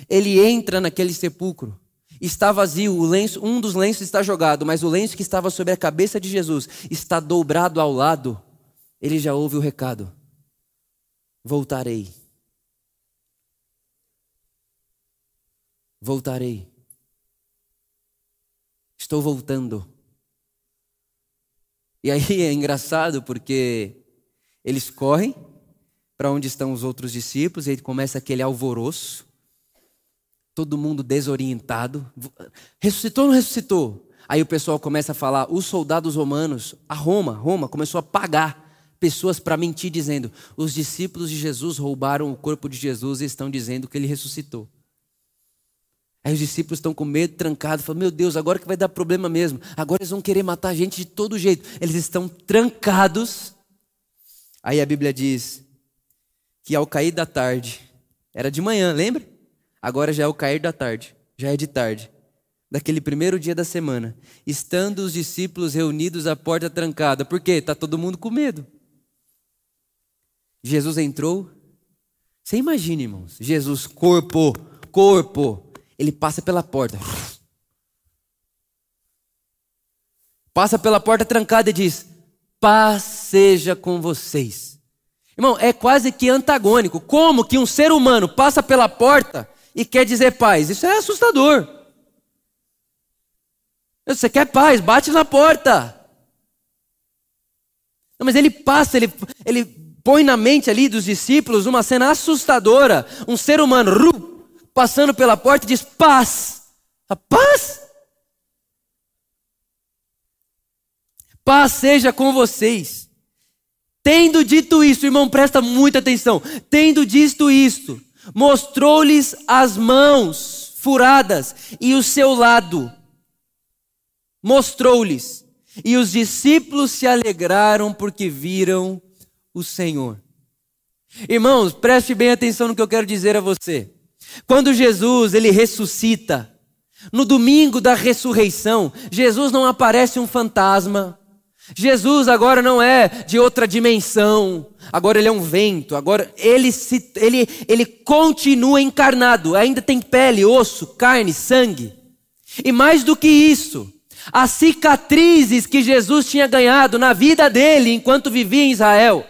ele entra naquele sepulcro, está vazio, lenço, um dos lenços está jogado, mas o lenço que estava sobre a cabeça de Jesus está dobrado ao lado. Ele já ouve o recado: voltarei. Voltarei. Estou voltando. E aí é engraçado porque eles correm para onde estão os outros discípulos, e aí começa aquele alvoroço, todo mundo desorientado. Ressuscitou ou não ressuscitou? Aí o pessoal começa a falar, os soldados romanos, a Roma, Roma começou a pagar pessoas para mentir, dizendo: os discípulos de Jesus roubaram o corpo de Jesus e estão dizendo que ele ressuscitou. Aí os discípulos estão com medo, trancados, falam: Meu Deus, agora que vai dar problema mesmo. Agora eles vão querer matar a gente de todo jeito. Eles estão trancados. Aí a Bíblia diz que ao cair da tarde, era de manhã, lembra? Agora já é o cair da tarde, já é de tarde. Daquele primeiro dia da semana, estando os discípulos reunidos à porta trancada, por quê? Está todo mundo com medo. Jesus entrou. Você imagina, irmãos, Jesus, corpo, corpo, ele passa pela porta. Passa pela porta trancada e diz: Paz seja com vocês. Irmão, é quase que antagônico. Como que um ser humano passa pela porta e quer dizer paz? Isso é assustador. Você quer paz? Bate na porta. Não, mas ele passa, ele, ele põe na mente ali dos discípulos uma cena assustadora. Um ser humano, passando pela porta diz: paz. A paz? Paz seja com vocês. Tendo dito isso, irmão, presta muita atenção. Tendo dito isto, mostrou-lhes as mãos furadas e o seu lado. Mostrou-lhes. E os discípulos se alegraram porque viram o Senhor. Irmãos, preste bem atenção no que eu quero dizer a você. Quando Jesus ele ressuscita, no domingo da ressurreição, Jesus não aparece um fantasma. Jesus agora não é de outra dimensão, agora ele é um vento, agora ele, se, ele, ele continua encarnado, ainda tem pele, osso, carne, sangue. E mais do que isso, as cicatrizes que Jesus tinha ganhado na vida dele enquanto vivia em Israel,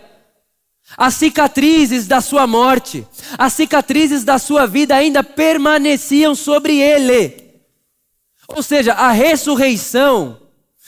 as cicatrizes da sua morte, as cicatrizes da sua vida ainda permaneciam sobre ele. Ou seja, a ressurreição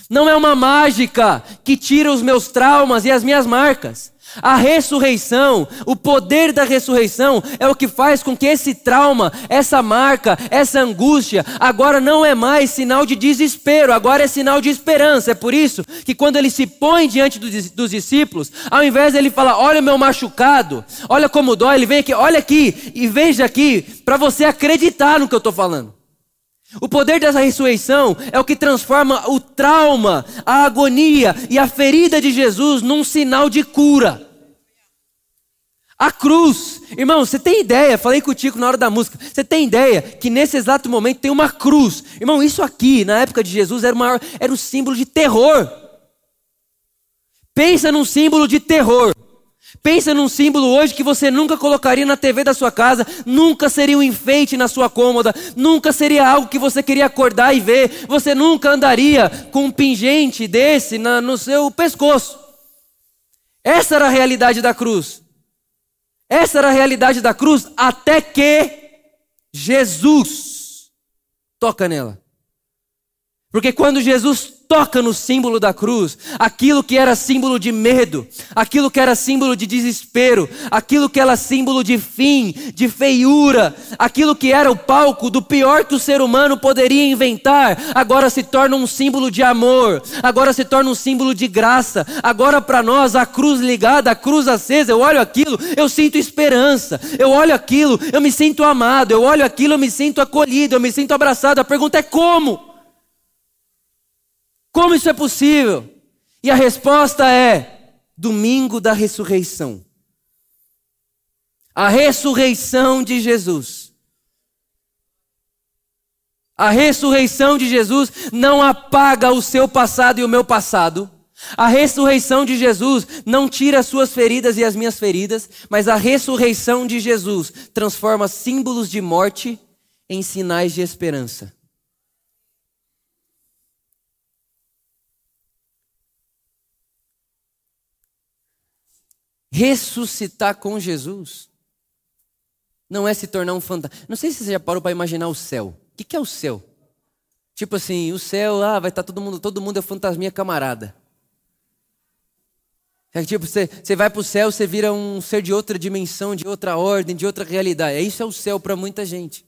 não é uma mágica que tira os meus traumas e as minhas marcas. A ressurreição, o poder da ressurreição é o que faz com que esse trauma, essa marca, essa angústia, agora não é mais sinal de desespero, agora é sinal de esperança. É por isso que quando ele se põe diante dos discípulos, ao invés de ele falar: Olha o meu machucado, olha como dói, ele vem aqui, olha aqui e veja aqui, para você acreditar no que eu estou falando. O poder dessa ressurreição é o que transforma o trauma, a agonia e a ferida de Jesus num sinal de cura. A cruz, irmão, você tem ideia? Falei contigo na hora da música. Você tem ideia que nesse exato momento tem uma cruz? Irmão, isso aqui, na época de Jesus, era, uma, era um símbolo de terror. Pensa num símbolo de terror. Pensa num símbolo hoje que você nunca colocaria na TV da sua casa, nunca seria um enfeite na sua cômoda, nunca seria algo que você queria acordar e ver, você nunca andaria com um pingente desse na, no seu pescoço. Essa era a realidade da cruz. Essa era a realidade da cruz até que Jesus toca nela. Porque quando Jesus toca no símbolo da cruz, aquilo que era símbolo de medo, aquilo que era símbolo de desespero, aquilo que era símbolo de fim, de feiura, aquilo que era o palco do pior que o ser humano poderia inventar, agora se torna um símbolo de amor, agora se torna um símbolo de graça. Agora para nós a cruz ligada, a cruz acesa, eu olho aquilo, eu sinto esperança. Eu olho aquilo, eu me sinto amado. Eu olho aquilo, eu me sinto acolhido, eu me sinto abraçado. A pergunta é como? Como isso é possível? E a resposta é: domingo da ressurreição. A ressurreição de Jesus. A ressurreição de Jesus não apaga o seu passado e o meu passado. A ressurreição de Jesus não tira as suas feridas e as minhas feridas, mas a ressurreição de Jesus transforma símbolos de morte em sinais de esperança. Ressuscitar com Jesus não é se tornar um fantasma. Não sei se você já parou para imaginar o céu. O que é o céu? Tipo assim, o céu, ah, vai estar tá todo mundo, todo mundo é fantasminha camarada. É tipo, você, você vai para o céu, você vira um ser de outra dimensão, de outra ordem, de outra realidade. É isso é o céu para muita gente.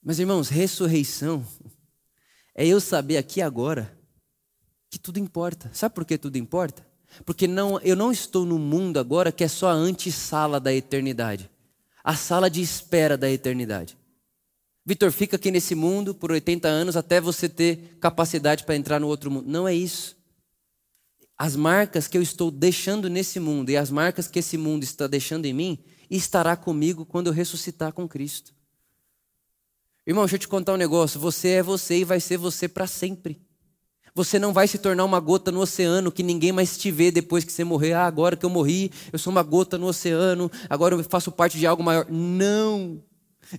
Mas irmãos, ressurreição é eu saber aqui agora que tudo importa. Sabe por que tudo importa? Porque não, eu não estou no mundo agora que é só a antessala da eternidade. A sala de espera da eternidade. Vitor, fica aqui nesse mundo por 80 anos até você ter capacidade para entrar no outro mundo. Não é isso. As marcas que eu estou deixando nesse mundo e as marcas que esse mundo está deixando em mim, estará comigo quando eu ressuscitar com Cristo. Irmão, deixa eu te contar um negócio. Você é você e vai ser você para sempre. Você não vai se tornar uma gota no oceano que ninguém mais te vê depois que você morrer. Ah, agora que eu morri, eu sou uma gota no oceano, agora eu faço parte de algo maior. Não!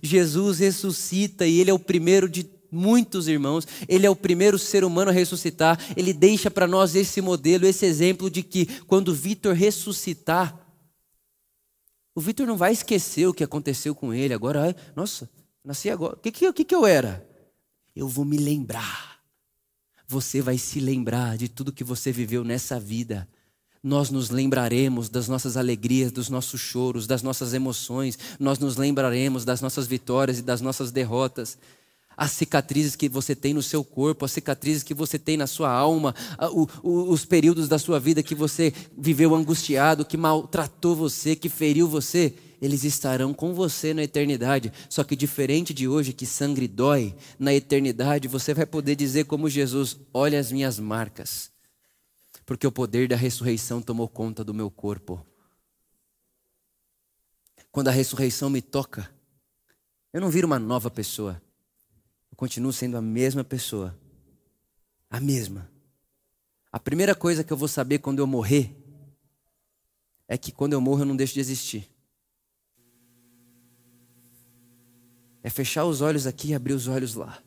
Jesus ressuscita e Ele é o primeiro de muitos irmãos, Ele é o primeiro ser humano a ressuscitar. Ele deixa para nós esse modelo, esse exemplo de que quando Vitor ressuscitar, o Vitor não vai esquecer o que aconteceu com ele. Agora, nossa, nasci agora. O que, que, que eu era? Eu vou me lembrar você vai se lembrar de tudo que você viveu nessa vida. Nós nos lembraremos das nossas alegrias, dos nossos choros, das nossas emoções, nós nos lembraremos das nossas vitórias e das nossas derrotas. As cicatrizes que você tem no seu corpo, as cicatrizes que você tem na sua alma, os períodos da sua vida que você viveu angustiado, que maltratou você, que feriu você eles estarão com você na eternidade. Só que diferente de hoje, que sangue dói, na eternidade você vai poder dizer como Jesus: Olha as minhas marcas, porque o poder da ressurreição tomou conta do meu corpo. Quando a ressurreição me toca, eu não viro uma nova pessoa, eu continuo sendo a mesma pessoa, a mesma. A primeira coisa que eu vou saber quando eu morrer é que quando eu morro eu não deixo de existir. É fechar os olhos aqui e abrir os olhos lá.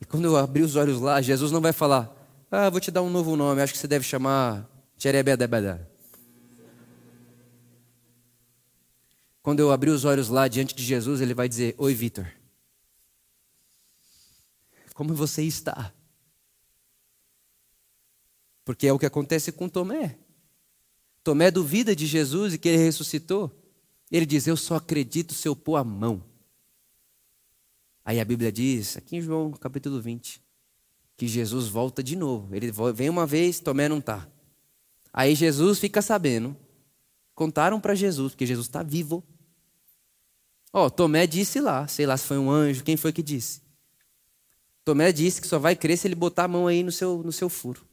E quando eu abrir os olhos lá, Jesus não vai falar: Ah, vou te dar um novo nome, acho que você deve chamar Tcherebedebedé. Quando eu abrir os olhos lá diante de Jesus, ele vai dizer: Oi, Vitor. Como você está? Porque é o que acontece com Tomé. Tomé duvida de Jesus e que ele ressuscitou. Ele diz: Eu só acredito se eu pôr a mão. Aí a Bíblia diz, aqui em João capítulo 20, que Jesus volta de novo. Ele vem uma vez, Tomé não está. Aí Jesus fica sabendo. Contaram para Jesus, porque Jesus está vivo. Ó, oh, Tomé disse lá, sei lá se foi um anjo, quem foi que disse? Tomé disse que só vai crer se ele botar a mão aí no seu, no seu furo.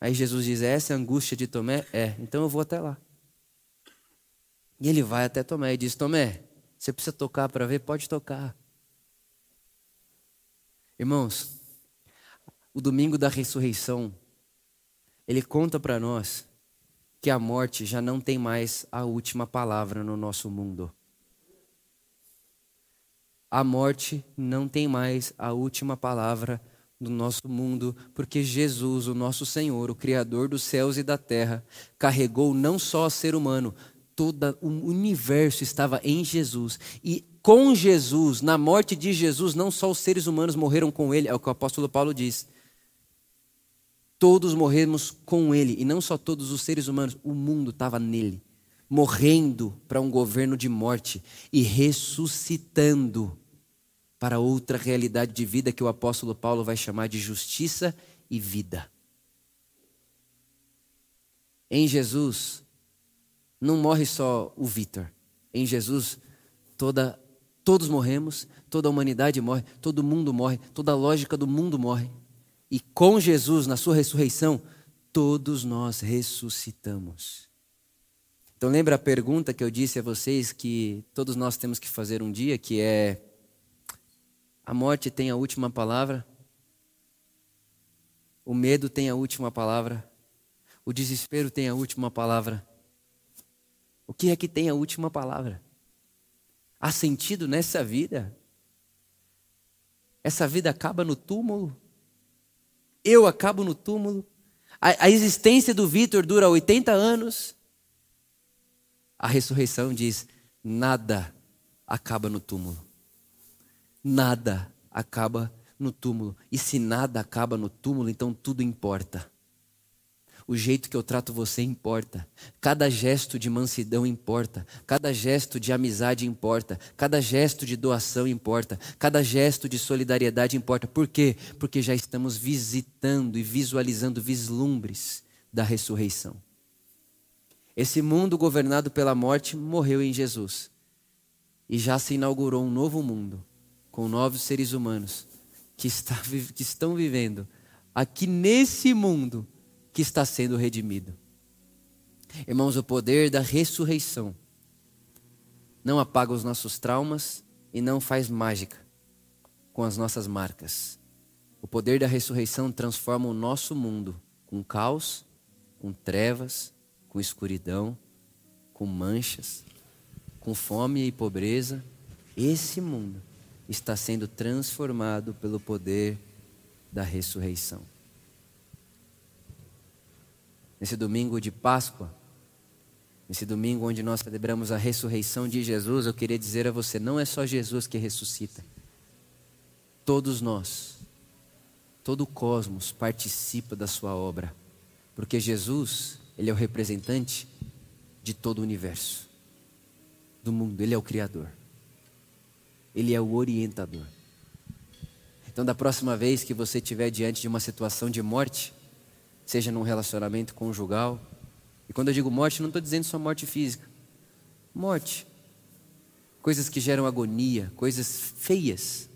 Aí Jesus diz: Essa é a angústia de Tomé? É, então eu vou até lá. E ele vai até Tomé e diz: Tomé, você precisa tocar para ver? Pode tocar. Irmãos, o domingo da ressurreição, ele conta para nós que a morte já não tem mais a última palavra no nosso mundo. A morte não tem mais a última palavra no nosso mundo, porque Jesus, o nosso Senhor, o Criador dos céus e da terra, carregou não só o ser humano, todo o universo estava em Jesus. E com Jesus, na morte de Jesus, não só os seres humanos morreram com ele, é o que o apóstolo Paulo diz. Todos morremos com ele, e não só todos os seres humanos, o mundo estava nele, morrendo para um governo de morte e ressuscitando para outra realidade de vida que o apóstolo Paulo vai chamar de justiça e vida. Em Jesus, não morre só o Vitor. Em Jesus, toda, todos morremos, toda a humanidade morre, todo mundo morre, toda a lógica do mundo morre. E com Jesus, na sua ressurreição, todos nós ressuscitamos. Então lembra a pergunta que eu disse a vocês que todos nós temos que fazer um dia, que é a morte tem a última palavra? O medo tem a última palavra? O desespero tem a última palavra? O que é que tem a última palavra? Há sentido nessa vida? Essa vida acaba no túmulo? Eu acabo no túmulo? A, a existência do Vitor dura 80 anos? A ressurreição diz: nada acaba no túmulo. Nada acaba no túmulo. E se nada acaba no túmulo, então tudo importa. O jeito que eu trato você importa. Cada gesto de mansidão importa. Cada gesto de amizade importa. Cada gesto de doação importa. Cada gesto de solidariedade importa. Por quê? Porque já estamos visitando e visualizando vislumbres da ressurreição. Esse mundo governado pela morte morreu em Jesus. E já se inaugurou um novo mundo, com novos seres humanos que, está, que estão vivendo aqui nesse mundo que está sendo redimido. Irmãos, o poder da ressurreição não apaga os nossos traumas e não faz mágica com as nossas marcas. O poder da ressurreição transforma o nosso mundo com caos, com trevas, com escuridão, com manchas, com fome e pobreza. Esse mundo está sendo transformado pelo poder da ressurreição nesse domingo de Páscoa, nesse domingo onde nós celebramos a ressurreição de Jesus, eu queria dizer a você: não é só Jesus que ressuscita, todos nós, todo o cosmos participa da sua obra, porque Jesus, Ele é o representante de todo o universo, do mundo, Ele é o Criador, Ele é o orientador. Então, da próxima vez que você estiver diante de uma situação de morte, seja num relacionamento conjugal. E quando eu digo morte, não estou dizendo só morte física. Morte. Coisas que geram agonia, coisas feias,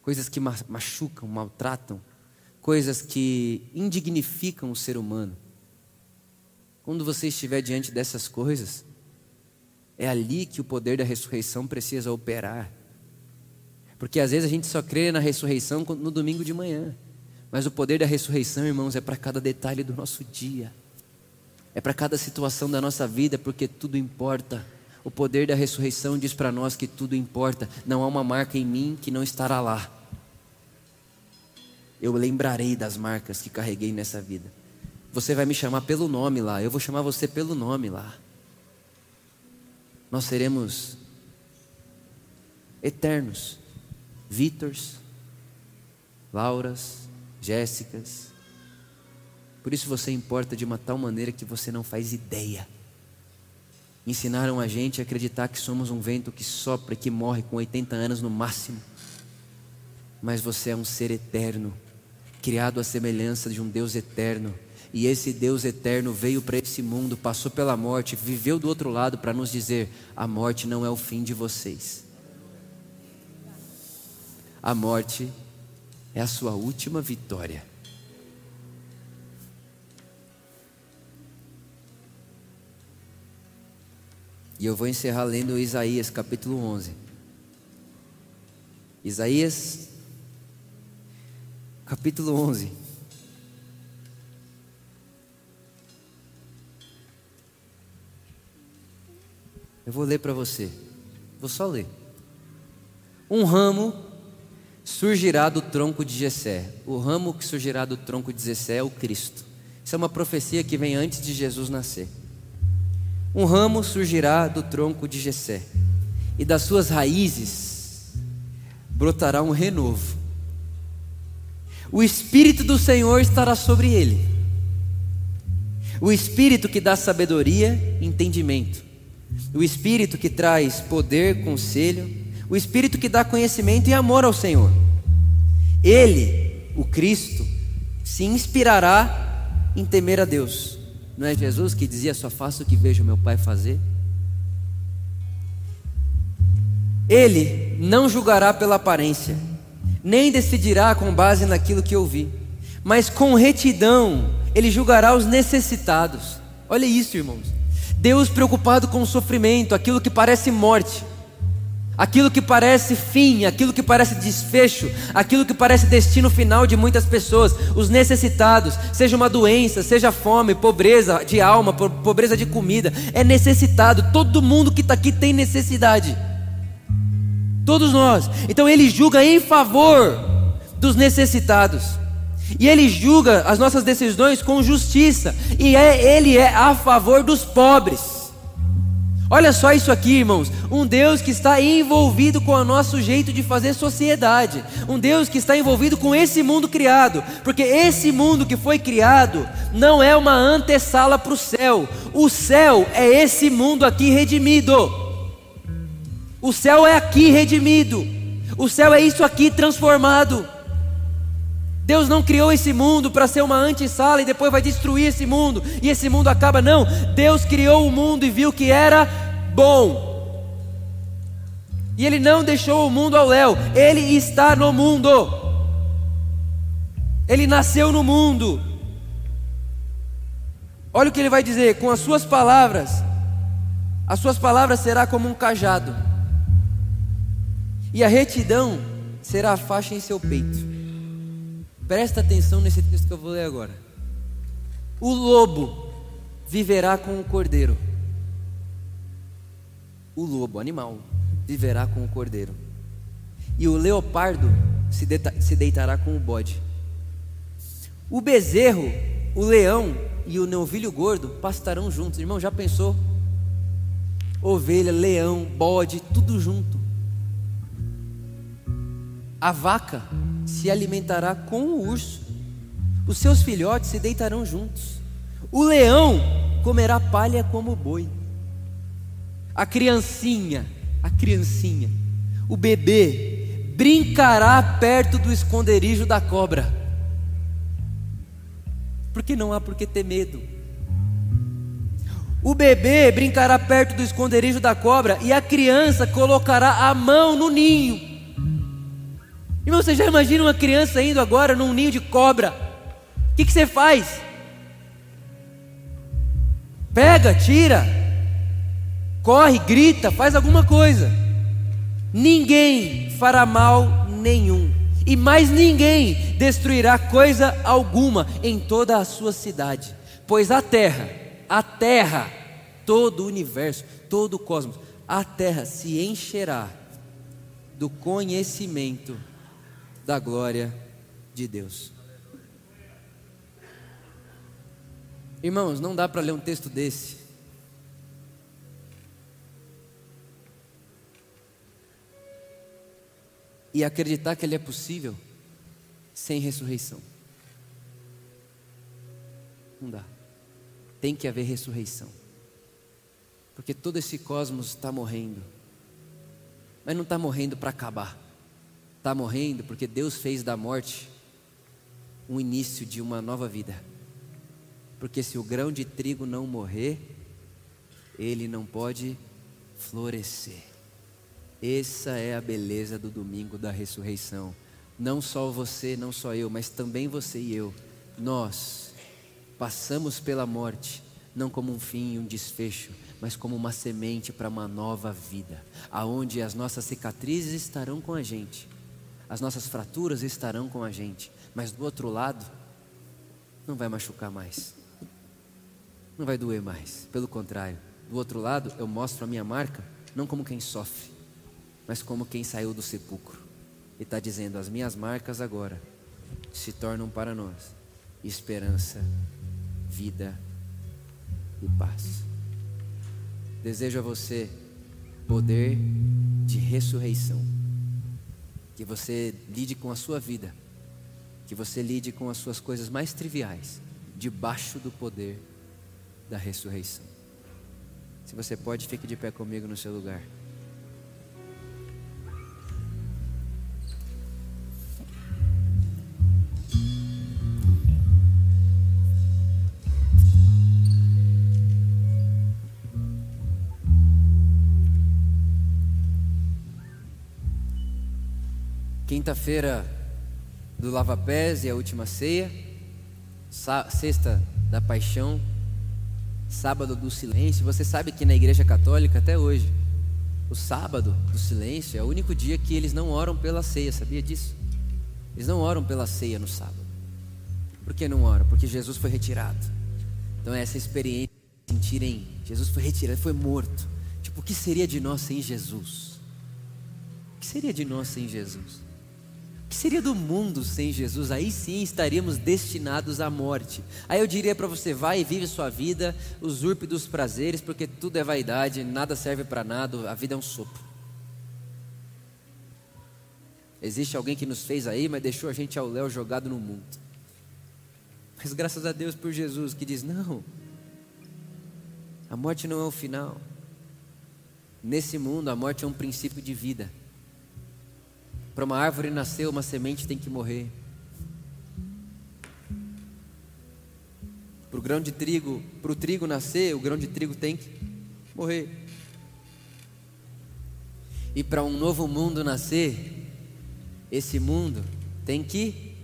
coisas que machucam, maltratam, coisas que indignificam o ser humano. Quando você estiver diante dessas coisas, é ali que o poder da ressurreição precisa operar. Porque às vezes a gente só crê na ressurreição no domingo de manhã. Mas o poder da ressurreição, irmãos, é para cada detalhe do nosso dia, é para cada situação da nossa vida, porque tudo importa. O poder da ressurreição diz para nós que tudo importa. Não há uma marca em mim que não estará lá. Eu lembrarei das marcas que carreguei nessa vida. Você vai me chamar pelo nome lá, eu vou chamar você pelo nome lá. Nós seremos eternos. Vítors, Lauras, Jéssicas. Por isso você importa de uma tal maneira que você não faz ideia. Ensinaram a gente a acreditar que somos um vento que sopra e que morre com 80 anos no máximo. Mas você é um ser eterno, criado à semelhança de um Deus eterno. E esse Deus eterno veio para esse mundo, passou pela morte, viveu do outro lado para nos dizer: a morte não é o fim de vocês. A morte é a sua última vitória. E eu vou encerrar lendo Isaías capítulo 11. Isaías capítulo 11. Eu vou ler para você. Vou só ler. Um ramo surgirá do tronco de Jessé. O ramo que surgirá do tronco de Jessé é o Cristo. Isso é uma profecia que vem antes de Jesus nascer. Um ramo surgirá do tronco de Jessé, e das suas raízes brotará um renovo. O espírito do Senhor estará sobre ele. O espírito que dá sabedoria entendimento o Espírito que traz poder, conselho, o Espírito que dá conhecimento e amor ao Senhor. Ele, o Cristo, se inspirará em temer a Deus. Não é Jesus que dizia: Só faço o que vejo meu Pai fazer? Ele não julgará pela aparência, nem decidirá com base naquilo que ouvi, mas com retidão ele julgará os necessitados. Olha isso, irmãos. Deus preocupado com o sofrimento, aquilo que parece morte, aquilo que parece fim, aquilo que parece desfecho, aquilo que parece destino final de muitas pessoas, os necessitados, seja uma doença, seja fome, pobreza de alma, pobreza de comida, é necessitado. Todo mundo que está aqui tem necessidade. Todos nós. Então ele julga em favor dos necessitados. E ele julga as nossas decisões com justiça, e é, ele é a favor dos pobres. Olha só isso aqui, irmãos. Um Deus que está envolvido com o nosso jeito de fazer sociedade. Um Deus que está envolvido com esse mundo criado. Porque esse mundo que foi criado não é uma antessala para o céu. O céu é esse mundo aqui redimido. O céu é aqui redimido. O céu é isso aqui transformado. Deus não criou esse mundo para ser uma antessala e depois vai destruir esse mundo e esse mundo acaba. Não, Deus criou o mundo e viu que era bom. E Ele não deixou o mundo ao léu, Ele está no mundo. Ele nasceu no mundo. Olha o que ele vai dizer: com as suas palavras, as suas palavras será como um cajado, e a retidão será a faixa em seu peito. Presta atenção nesse texto que eu vou ler agora. O lobo viverá com o cordeiro. O lobo, animal, viverá com o cordeiro. E o leopardo se, se deitará com o bode. O bezerro, o leão e o novilho gordo pastarão juntos. Irmão, já pensou? Ovelha, leão, bode, tudo junto. A vaca se alimentará com o urso, os seus filhotes se deitarão juntos, o leão comerá palha como o boi, a criancinha, a criancinha, o bebê brincará perto do esconderijo da cobra, porque não há por que ter medo. O bebê brincará perto do esconderijo da cobra e a criança colocará a mão no ninho Irmão, você já imagina uma criança indo agora num ninho de cobra? O que, que você faz? Pega, tira, corre, grita, faz alguma coisa. Ninguém fará mal nenhum, e mais ninguém destruirá coisa alguma em toda a sua cidade, pois a terra, a terra, todo o universo, todo o cosmos, a terra se encherá do conhecimento da glória de Deus. Irmãos, não dá para ler um texto desse e acreditar que ele é possível sem ressurreição. Não dá. Tem que haver ressurreição. Porque todo esse cosmos está morrendo. Mas não está morrendo para acabar está morrendo porque Deus fez da morte um início de uma nova vida. Porque se o grão de trigo não morrer, ele não pode florescer. Essa é a beleza do domingo da ressurreição. Não só você, não só eu, mas também você e eu. Nós passamos pela morte, não como um fim, um desfecho, mas como uma semente para uma nova vida, aonde as nossas cicatrizes estarão com a gente, as nossas fraturas estarão com a gente, mas do outro lado não vai machucar mais, não vai doer mais, pelo contrário, do outro lado eu mostro a minha marca não como quem sofre, mas como quem saiu do sepulcro e está dizendo: as minhas marcas agora se tornam para nós esperança, vida e paz. Desejo a você poder de ressurreição. Que você lide com a sua vida. Que você lide com as suas coisas mais triviais, debaixo do poder da ressurreição. Se você pode, fique de pé comigo no seu lugar. Quinta-feira do Lava Pés e a última ceia, sexta da paixão, sábado do silêncio. Você sabe que na Igreja Católica até hoje, o sábado do silêncio é o único dia que eles não oram pela ceia, sabia disso? Eles não oram pela ceia no sábado. Por que não oram? Porque Jesus foi retirado. Então é essa experiência de sentirem Jesus foi retirado, foi morto. Tipo, o que seria de nós sem Jesus? O que seria de nós sem Jesus? Que seria do mundo sem Jesus? Aí sim estaríamos destinados à morte. Aí eu diria para você: vai e vive sua vida, usurpe dos prazeres, porque tudo é vaidade, nada serve para nada, a vida é um sopro. Existe alguém que nos fez aí, mas deixou a gente ao léu jogado no mundo. Mas graças a Deus por Jesus que diz: não, a morte não é o final. Nesse mundo, a morte é um princípio de vida. Para uma árvore nascer, uma semente tem que morrer. Para o grão de trigo, para o trigo nascer, o grão de trigo tem que morrer. E para um novo mundo nascer, esse mundo tem que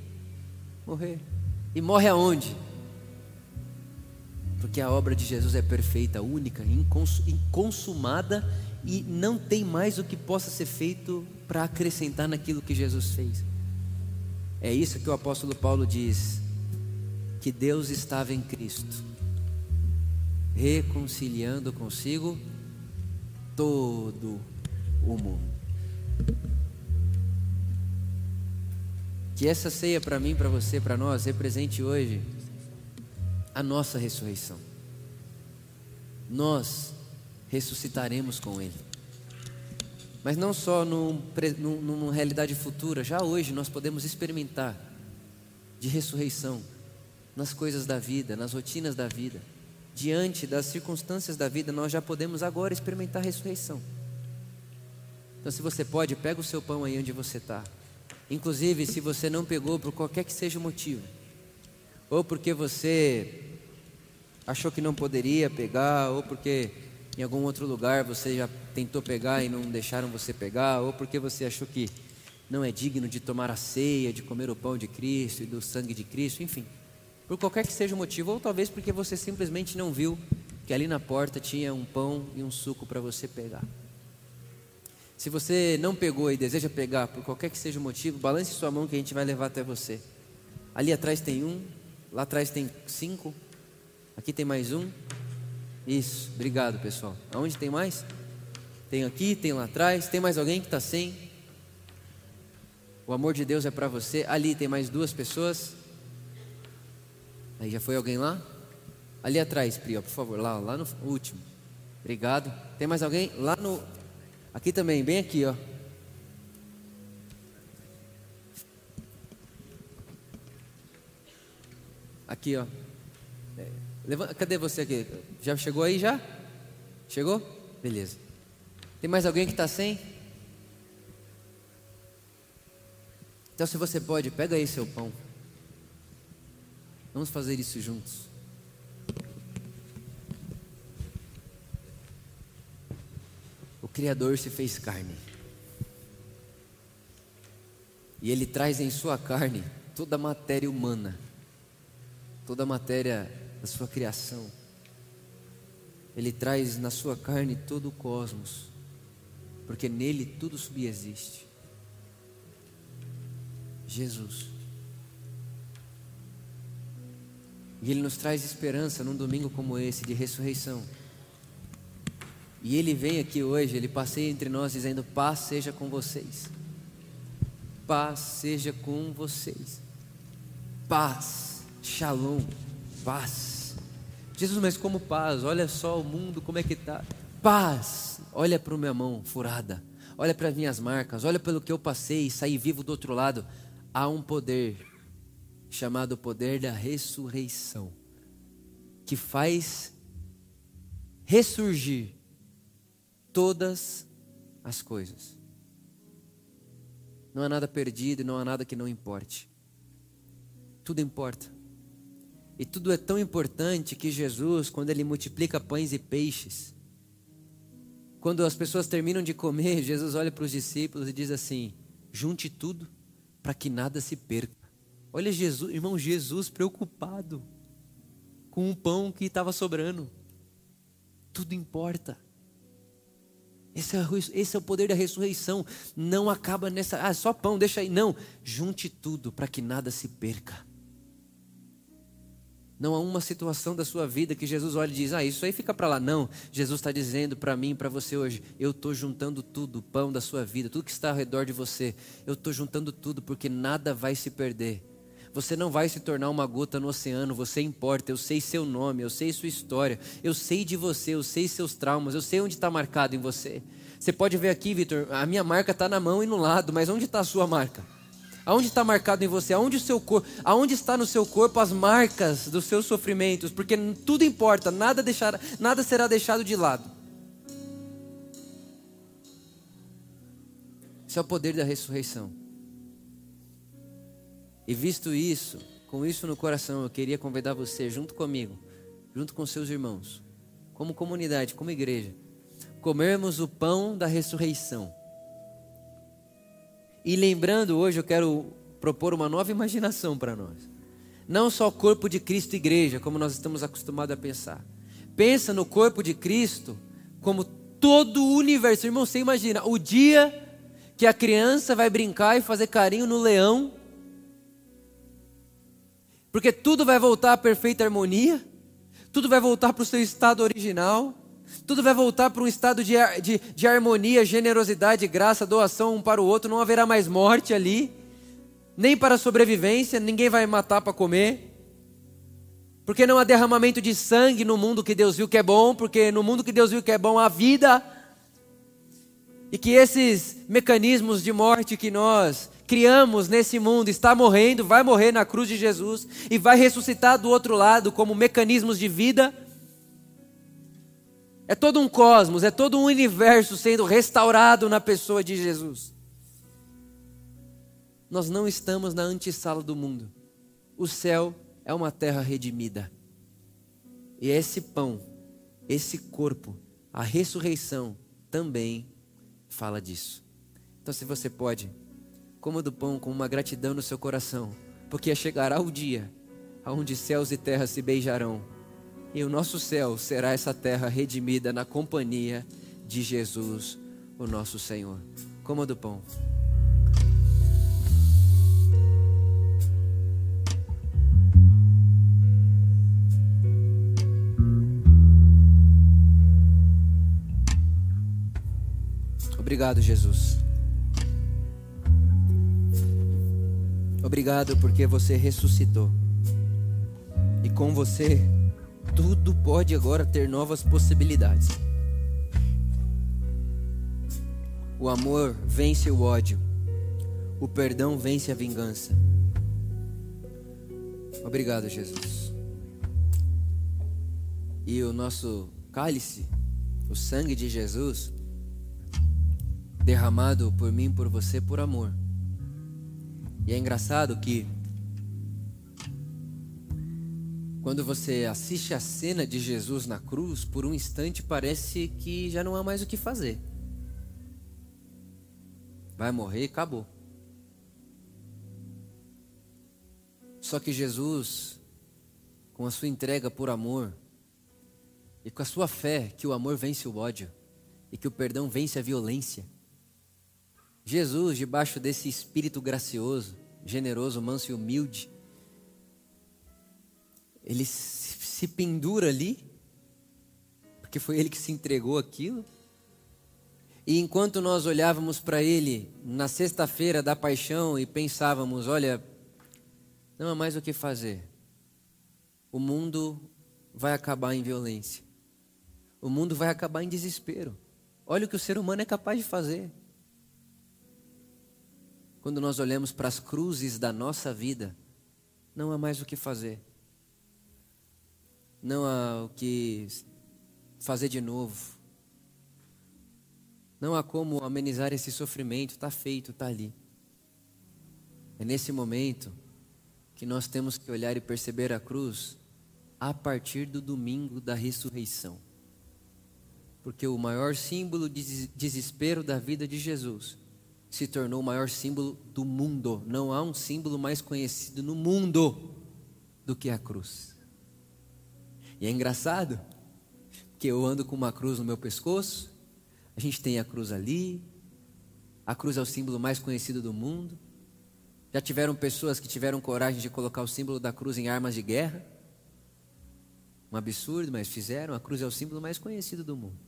morrer. E morre aonde? Porque a obra de Jesus é perfeita, única, inconsumada e não tem mais o que possa ser feito para acrescentar naquilo que Jesus fez. É isso que o apóstolo Paulo diz: que Deus estava em Cristo, reconciliando consigo todo o mundo. Que essa ceia para mim, para você, para nós, represente hoje a nossa ressurreição. Nós ressuscitaremos com Ele. Mas não só num, numa realidade futura, já hoje nós podemos experimentar de ressurreição nas coisas da vida, nas rotinas da vida. Diante das circunstâncias da vida, nós já podemos agora experimentar ressurreição. Então, se você pode, pega o seu pão aí onde você está. Inclusive, se você não pegou por qualquer que seja o motivo, ou porque você achou que não poderia pegar, ou porque em algum outro lugar você já tentou pegar e não deixaram você pegar, ou porque você achou que não é digno de tomar a ceia, de comer o pão de Cristo e do sangue de Cristo, enfim. Por qualquer que seja o motivo, ou talvez porque você simplesmente não viu que ali na porta tinha um pão e um suco para você pegar. Se você não pegou e deseja pegar, por qualquer que seja o motivo, balance sua mão que a gente vai levar até você. Ali atrás tem um, lá atrás tem cinco, aqui tem mais um, isso, obrigado pessoal. Aonde tem mais? Tem aqui, tem lá atrás. Tem mais alguém que está sem? O amor de Deus é para você. Ali tem mais duas pessoas. Aí já foi alguém lá? Ali atrás, Pri, por favor, lá, lá no último. Obrigado. Tem mais alguém? Lá no. Aqui também, bem aqui, ó. Aqui, ó. Cadê você aqui? Já chegou aí já? Chegou? Beleza. Tem mais alguém que está sem? Então, se você pode, pega aí seu pão. Vamos fazer isso juntos. O Criador se fez carne. E Ele traz em sua carne toda a matéria humana, toda a matéria da sua criação. Ele traz na sua carne todo o cosmos, porque nele tudo subexiste. Jesus. E Ele nos traz esperança num domingo como esse de ressurreição. E Ele vem aqui hoje, Ele passeia entre nós dizendo: Paz seja com vocês. Paz seja com vocês. Paz, shalom, paz. Jesus, mas como paz? Olha só o mundo, como é que está. Paz, olha para minha mão furada, olha para as minhas marcas, olha pelo que eu passei e saí vivo do outro lado. Há um poder chamado poder da ressurreição, que faz ressurgir todas as coisas. Não há nada perdido e não há nada que não importe. Tudo importa. E tudo é tão importante que Jesus, quando ele multiplica pães e peixes, quando as pessoas terminam de comer, Jesus olha para os discípulos e diz assim: junte tudo para que nada se perca. Olha Jesus, irmão, Jesus preocupado com o pão que estava sobrando. Tudo importa. Esse é, esse é, o poder da ressurreição. Não acaba nessa. Ah, só pão, deixa aí. Não. Junte tudo para que nada se perca. Não há uma situação da sua vida que Jesus olha e diz: Ah, isso aí fica para lá. Não. Jesus está dizendo para mim para você hoje: Eu estou juntando tudo, o pão da sua vida, tudo que está ao redor de você. Eu estou juntando tudo porque nada vai se perder você não vai se tornar uma gota no oceano, você importa. Eu sei seu nome, eu sei sua história, eu sei de você, eu sei seus traumas, eu sei onde está marcado em você. Você pode ver aqui, Vitor, a minha marca está na mão e no lado, mas onde está a sua marca? Aonde está marcado em você? Aonde o seu corpo? Aonde está no seu corpo as marcas dos seus sofrimentos? Porque tudo importa, nada deixar, nada será deixado de lado. Esse é o poder da ressurreição. E visto isso, com isso no coração, eu queria convidar você, junto comigo, junto com seus irmãos, como comunidade, como igreja, comermos o pão da ressurreição. E lembrando, hoje eu quero propor uma nova imaginação para nós. Não só o corpo de Cristo igreja, como nós estamos acostumados a pensar. Pensa no corpo de Cristo como todo o universo. Irmão, você imagina o dia que a criança vai brincar e fazer carinho no leão porque tudo vai voltar à perfeita harmonia, tudo vai voltar para o seu estado original, tudo vai voltar para um estado de, de, de harmonia, generosidade, graça, doação um para o outro, não haverá mais morte ali, nem para sobrevivência, ninguém vai matar para comer. Porque não há derramamento de sangue no mundo que Deus viu que é bom, porque no mundo que Deus viu que é bom há vida. E que esses mecanismos de morte que nós criamos nesse mundo está morrendo, vai morrer na cruz de Jesus e vai ressuscitar do outro lado como mecanismos de vida. É todo um cosmos, é todo um universo sendo restaurado na pessoa de Jesus. Nós não estamos na antessala do mundo. O céu é uma terra redimida. E esse pão, esse corpo, a ressurreição também fala disso. Então, se você pode Coma do pão com uma gratidão no seu coração, porque chegará o dia onde céus e terra se beijarão, e o nosso céu será essa terra redimida na companhia de Jesus, o nosso Senhor. Coma do pão. Obrigado, Jesus. Obrigado porque você ressuscitou. E com você, tudo pode agora ter novas possibilidades. O amor vence o ódio. O perdão vence a vingança. Obrigado, Jesus. E o nosso cálice, o sangue de Jesus, derramado por mim, por você, por amor e é engraçado que quando você assiste a cena de Jesus na cruz, por um instante parece que já não há mais o que fazer. Vai morrer, acabou. Só que Jesus, com a sua entrega por amor, e com a sua fé que o amor vence o ódio e que o perdão vence a violência. Jesus, debaixo desse espírito gracioso, generoso, manso e humilde, ele se pendura ali, porque foi ele que se entregou aquilo. E enquanto nós olhávamos para ele na sexta-feira da paixão e pensávamos: olha, não há mais o que fazer, o mundo vai acabar em violência, o mundo vai acabar em desespero. Olha o que o ser humano é capaz de fazer. Quando nós olhamos para as cruzes da nossa vida, não há mais o que fazer. Não há o que fazer de novo. Não há como amenizar esse sofrimento, está feito, está ali. É nesse momento que nós temos que olhar e perceber a cruz a partir do domingo da ressurreição. Porque o maior símbolo de desespero da vida de Jesus se tornou o maior símbolo do mundo. Não há um símbolo mais conhecido no mundo do que a cruz. E é engraçado, que eu ando com uma cruz no meu pescoço, a gente tem a cruz ali, a cruz é o símbolo mais conhecido do mundo. Já tiveram pessoas que tiveram coragem de colocar o símbolo da cruz em armas de guerra. Um absurdo, mas fizeram. A cruz é o símbolo mais conhecido do mundo.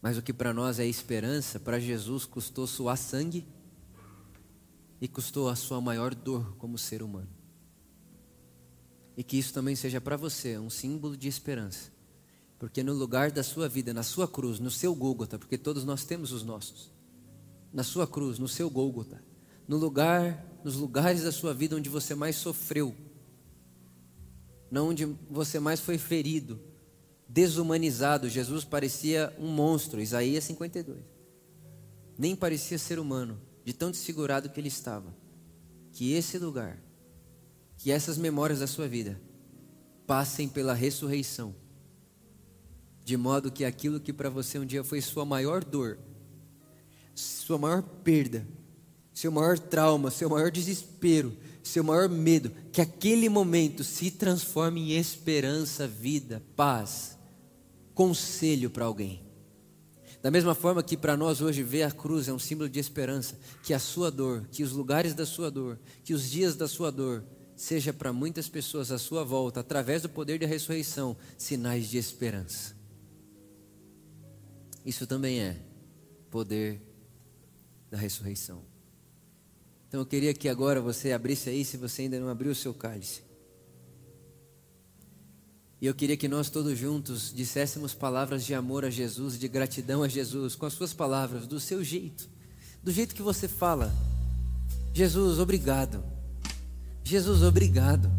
Mas o que para nós é esperança, para Jesus custou suar sangue e custou a sua maior dor como ser humano. E que isso também seja para você um símbolo de esperança. Porque no lugar da sua vida, na sua cruz, no seu Gólgota, porque todos nós temos os nossos. Na sua cruz, no seu Gólgota, no lugar, nos lugares da sua vida onde você mais sofreu, não onde você mais foi ferido, desumanizado. Jesus parecia um monstro, Isaías 52. Nem parecia ser humano, de tão desfigurado que ele estava. Que esse lugar, que essas memórias da sua vida passem pela ressurreição, de modo que aquilo que para você um dia foi sua maior dor, sua maior perda, seu maior trauma, seu maior desespero, seu maior medo, que aquele momento se transforme em esperança, vida, paz, conselho para alguém. Da mesma forma que para nós hoje ver a cruz é um símbolo de esperança, que a sua dor, que os lugares da sua dor, que os dias da sua dor, seja para muitas pessoas à sua volta, através do poder da ressurreição, sinais de esperança. Isso também é poder da ressurreição. Então eu queria que agora você abrisse aí, se você ainda não abriu o seu cálice. E eu queria que nós todos juntos disséssemos palavras de amor a Jesus, de gratidão a Jesus, com as suas palavras, do seu jeito, do jeito que você fala. Jesus, obrigado. Jesus, obrigado.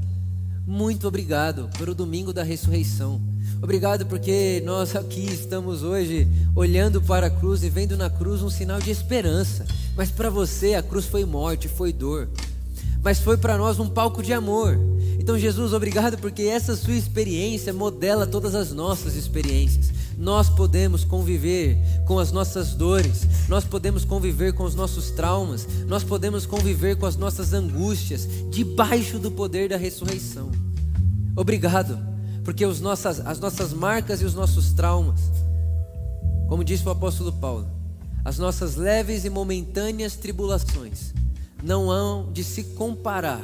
Muito obrigado pelo domingo da ressurreição. Obrigado porque nós aqui estamos hoje olhando para a cruz e vendo na cruz um sinal de esperança. Mas para você a cruz foi morte, foi dor. Mas foi para nós um palco de amor. Então, Jesus, obrigado porque essa sua experiência modela todas as nossas experiências. Nós podemos conviver com as nossas dores, nós podemos conviver com os nossos traumas, nós podemos conviver com as nossas angústias, debaixo do poder da ressurreição. Obrigado, porque os nossas, as nossas marcas e os nossos traumas, como disse o apóstolo Paulo, as nossas leves e momentâneas tribulações não hão de se comparar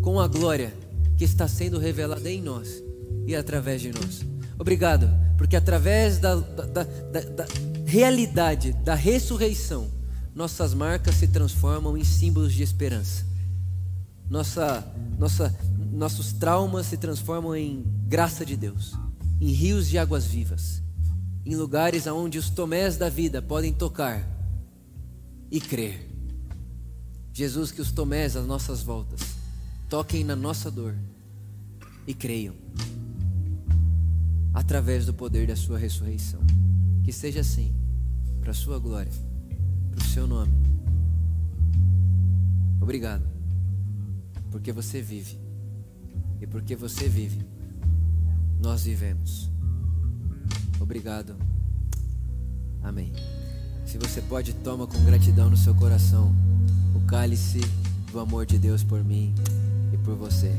com a glória que está sendo revelada em nós e através de nós. Obrigado, porque através da, da, da, da realidade da ressurreição, nossas marcas se transformam em símbolos de esperança. Nossa, nossa, nossos traumas se transformam em graça de Deus, em rios de águas vivas, em lugares aonde os tomés da vida podem tocar e crer. Jesus, que os tomés às nossas voltas toquem na nossa dor e creiam através do poder da Sua ressurreição. Que seja assim, para a Sua glória, para o Seu nome. Obrigado, porque você vive, e porque você vive, nós vivemos. Obrigado. Amém. Se você pode, toma com gratidão no seu coração o cálice do amor de Deus por mim por você.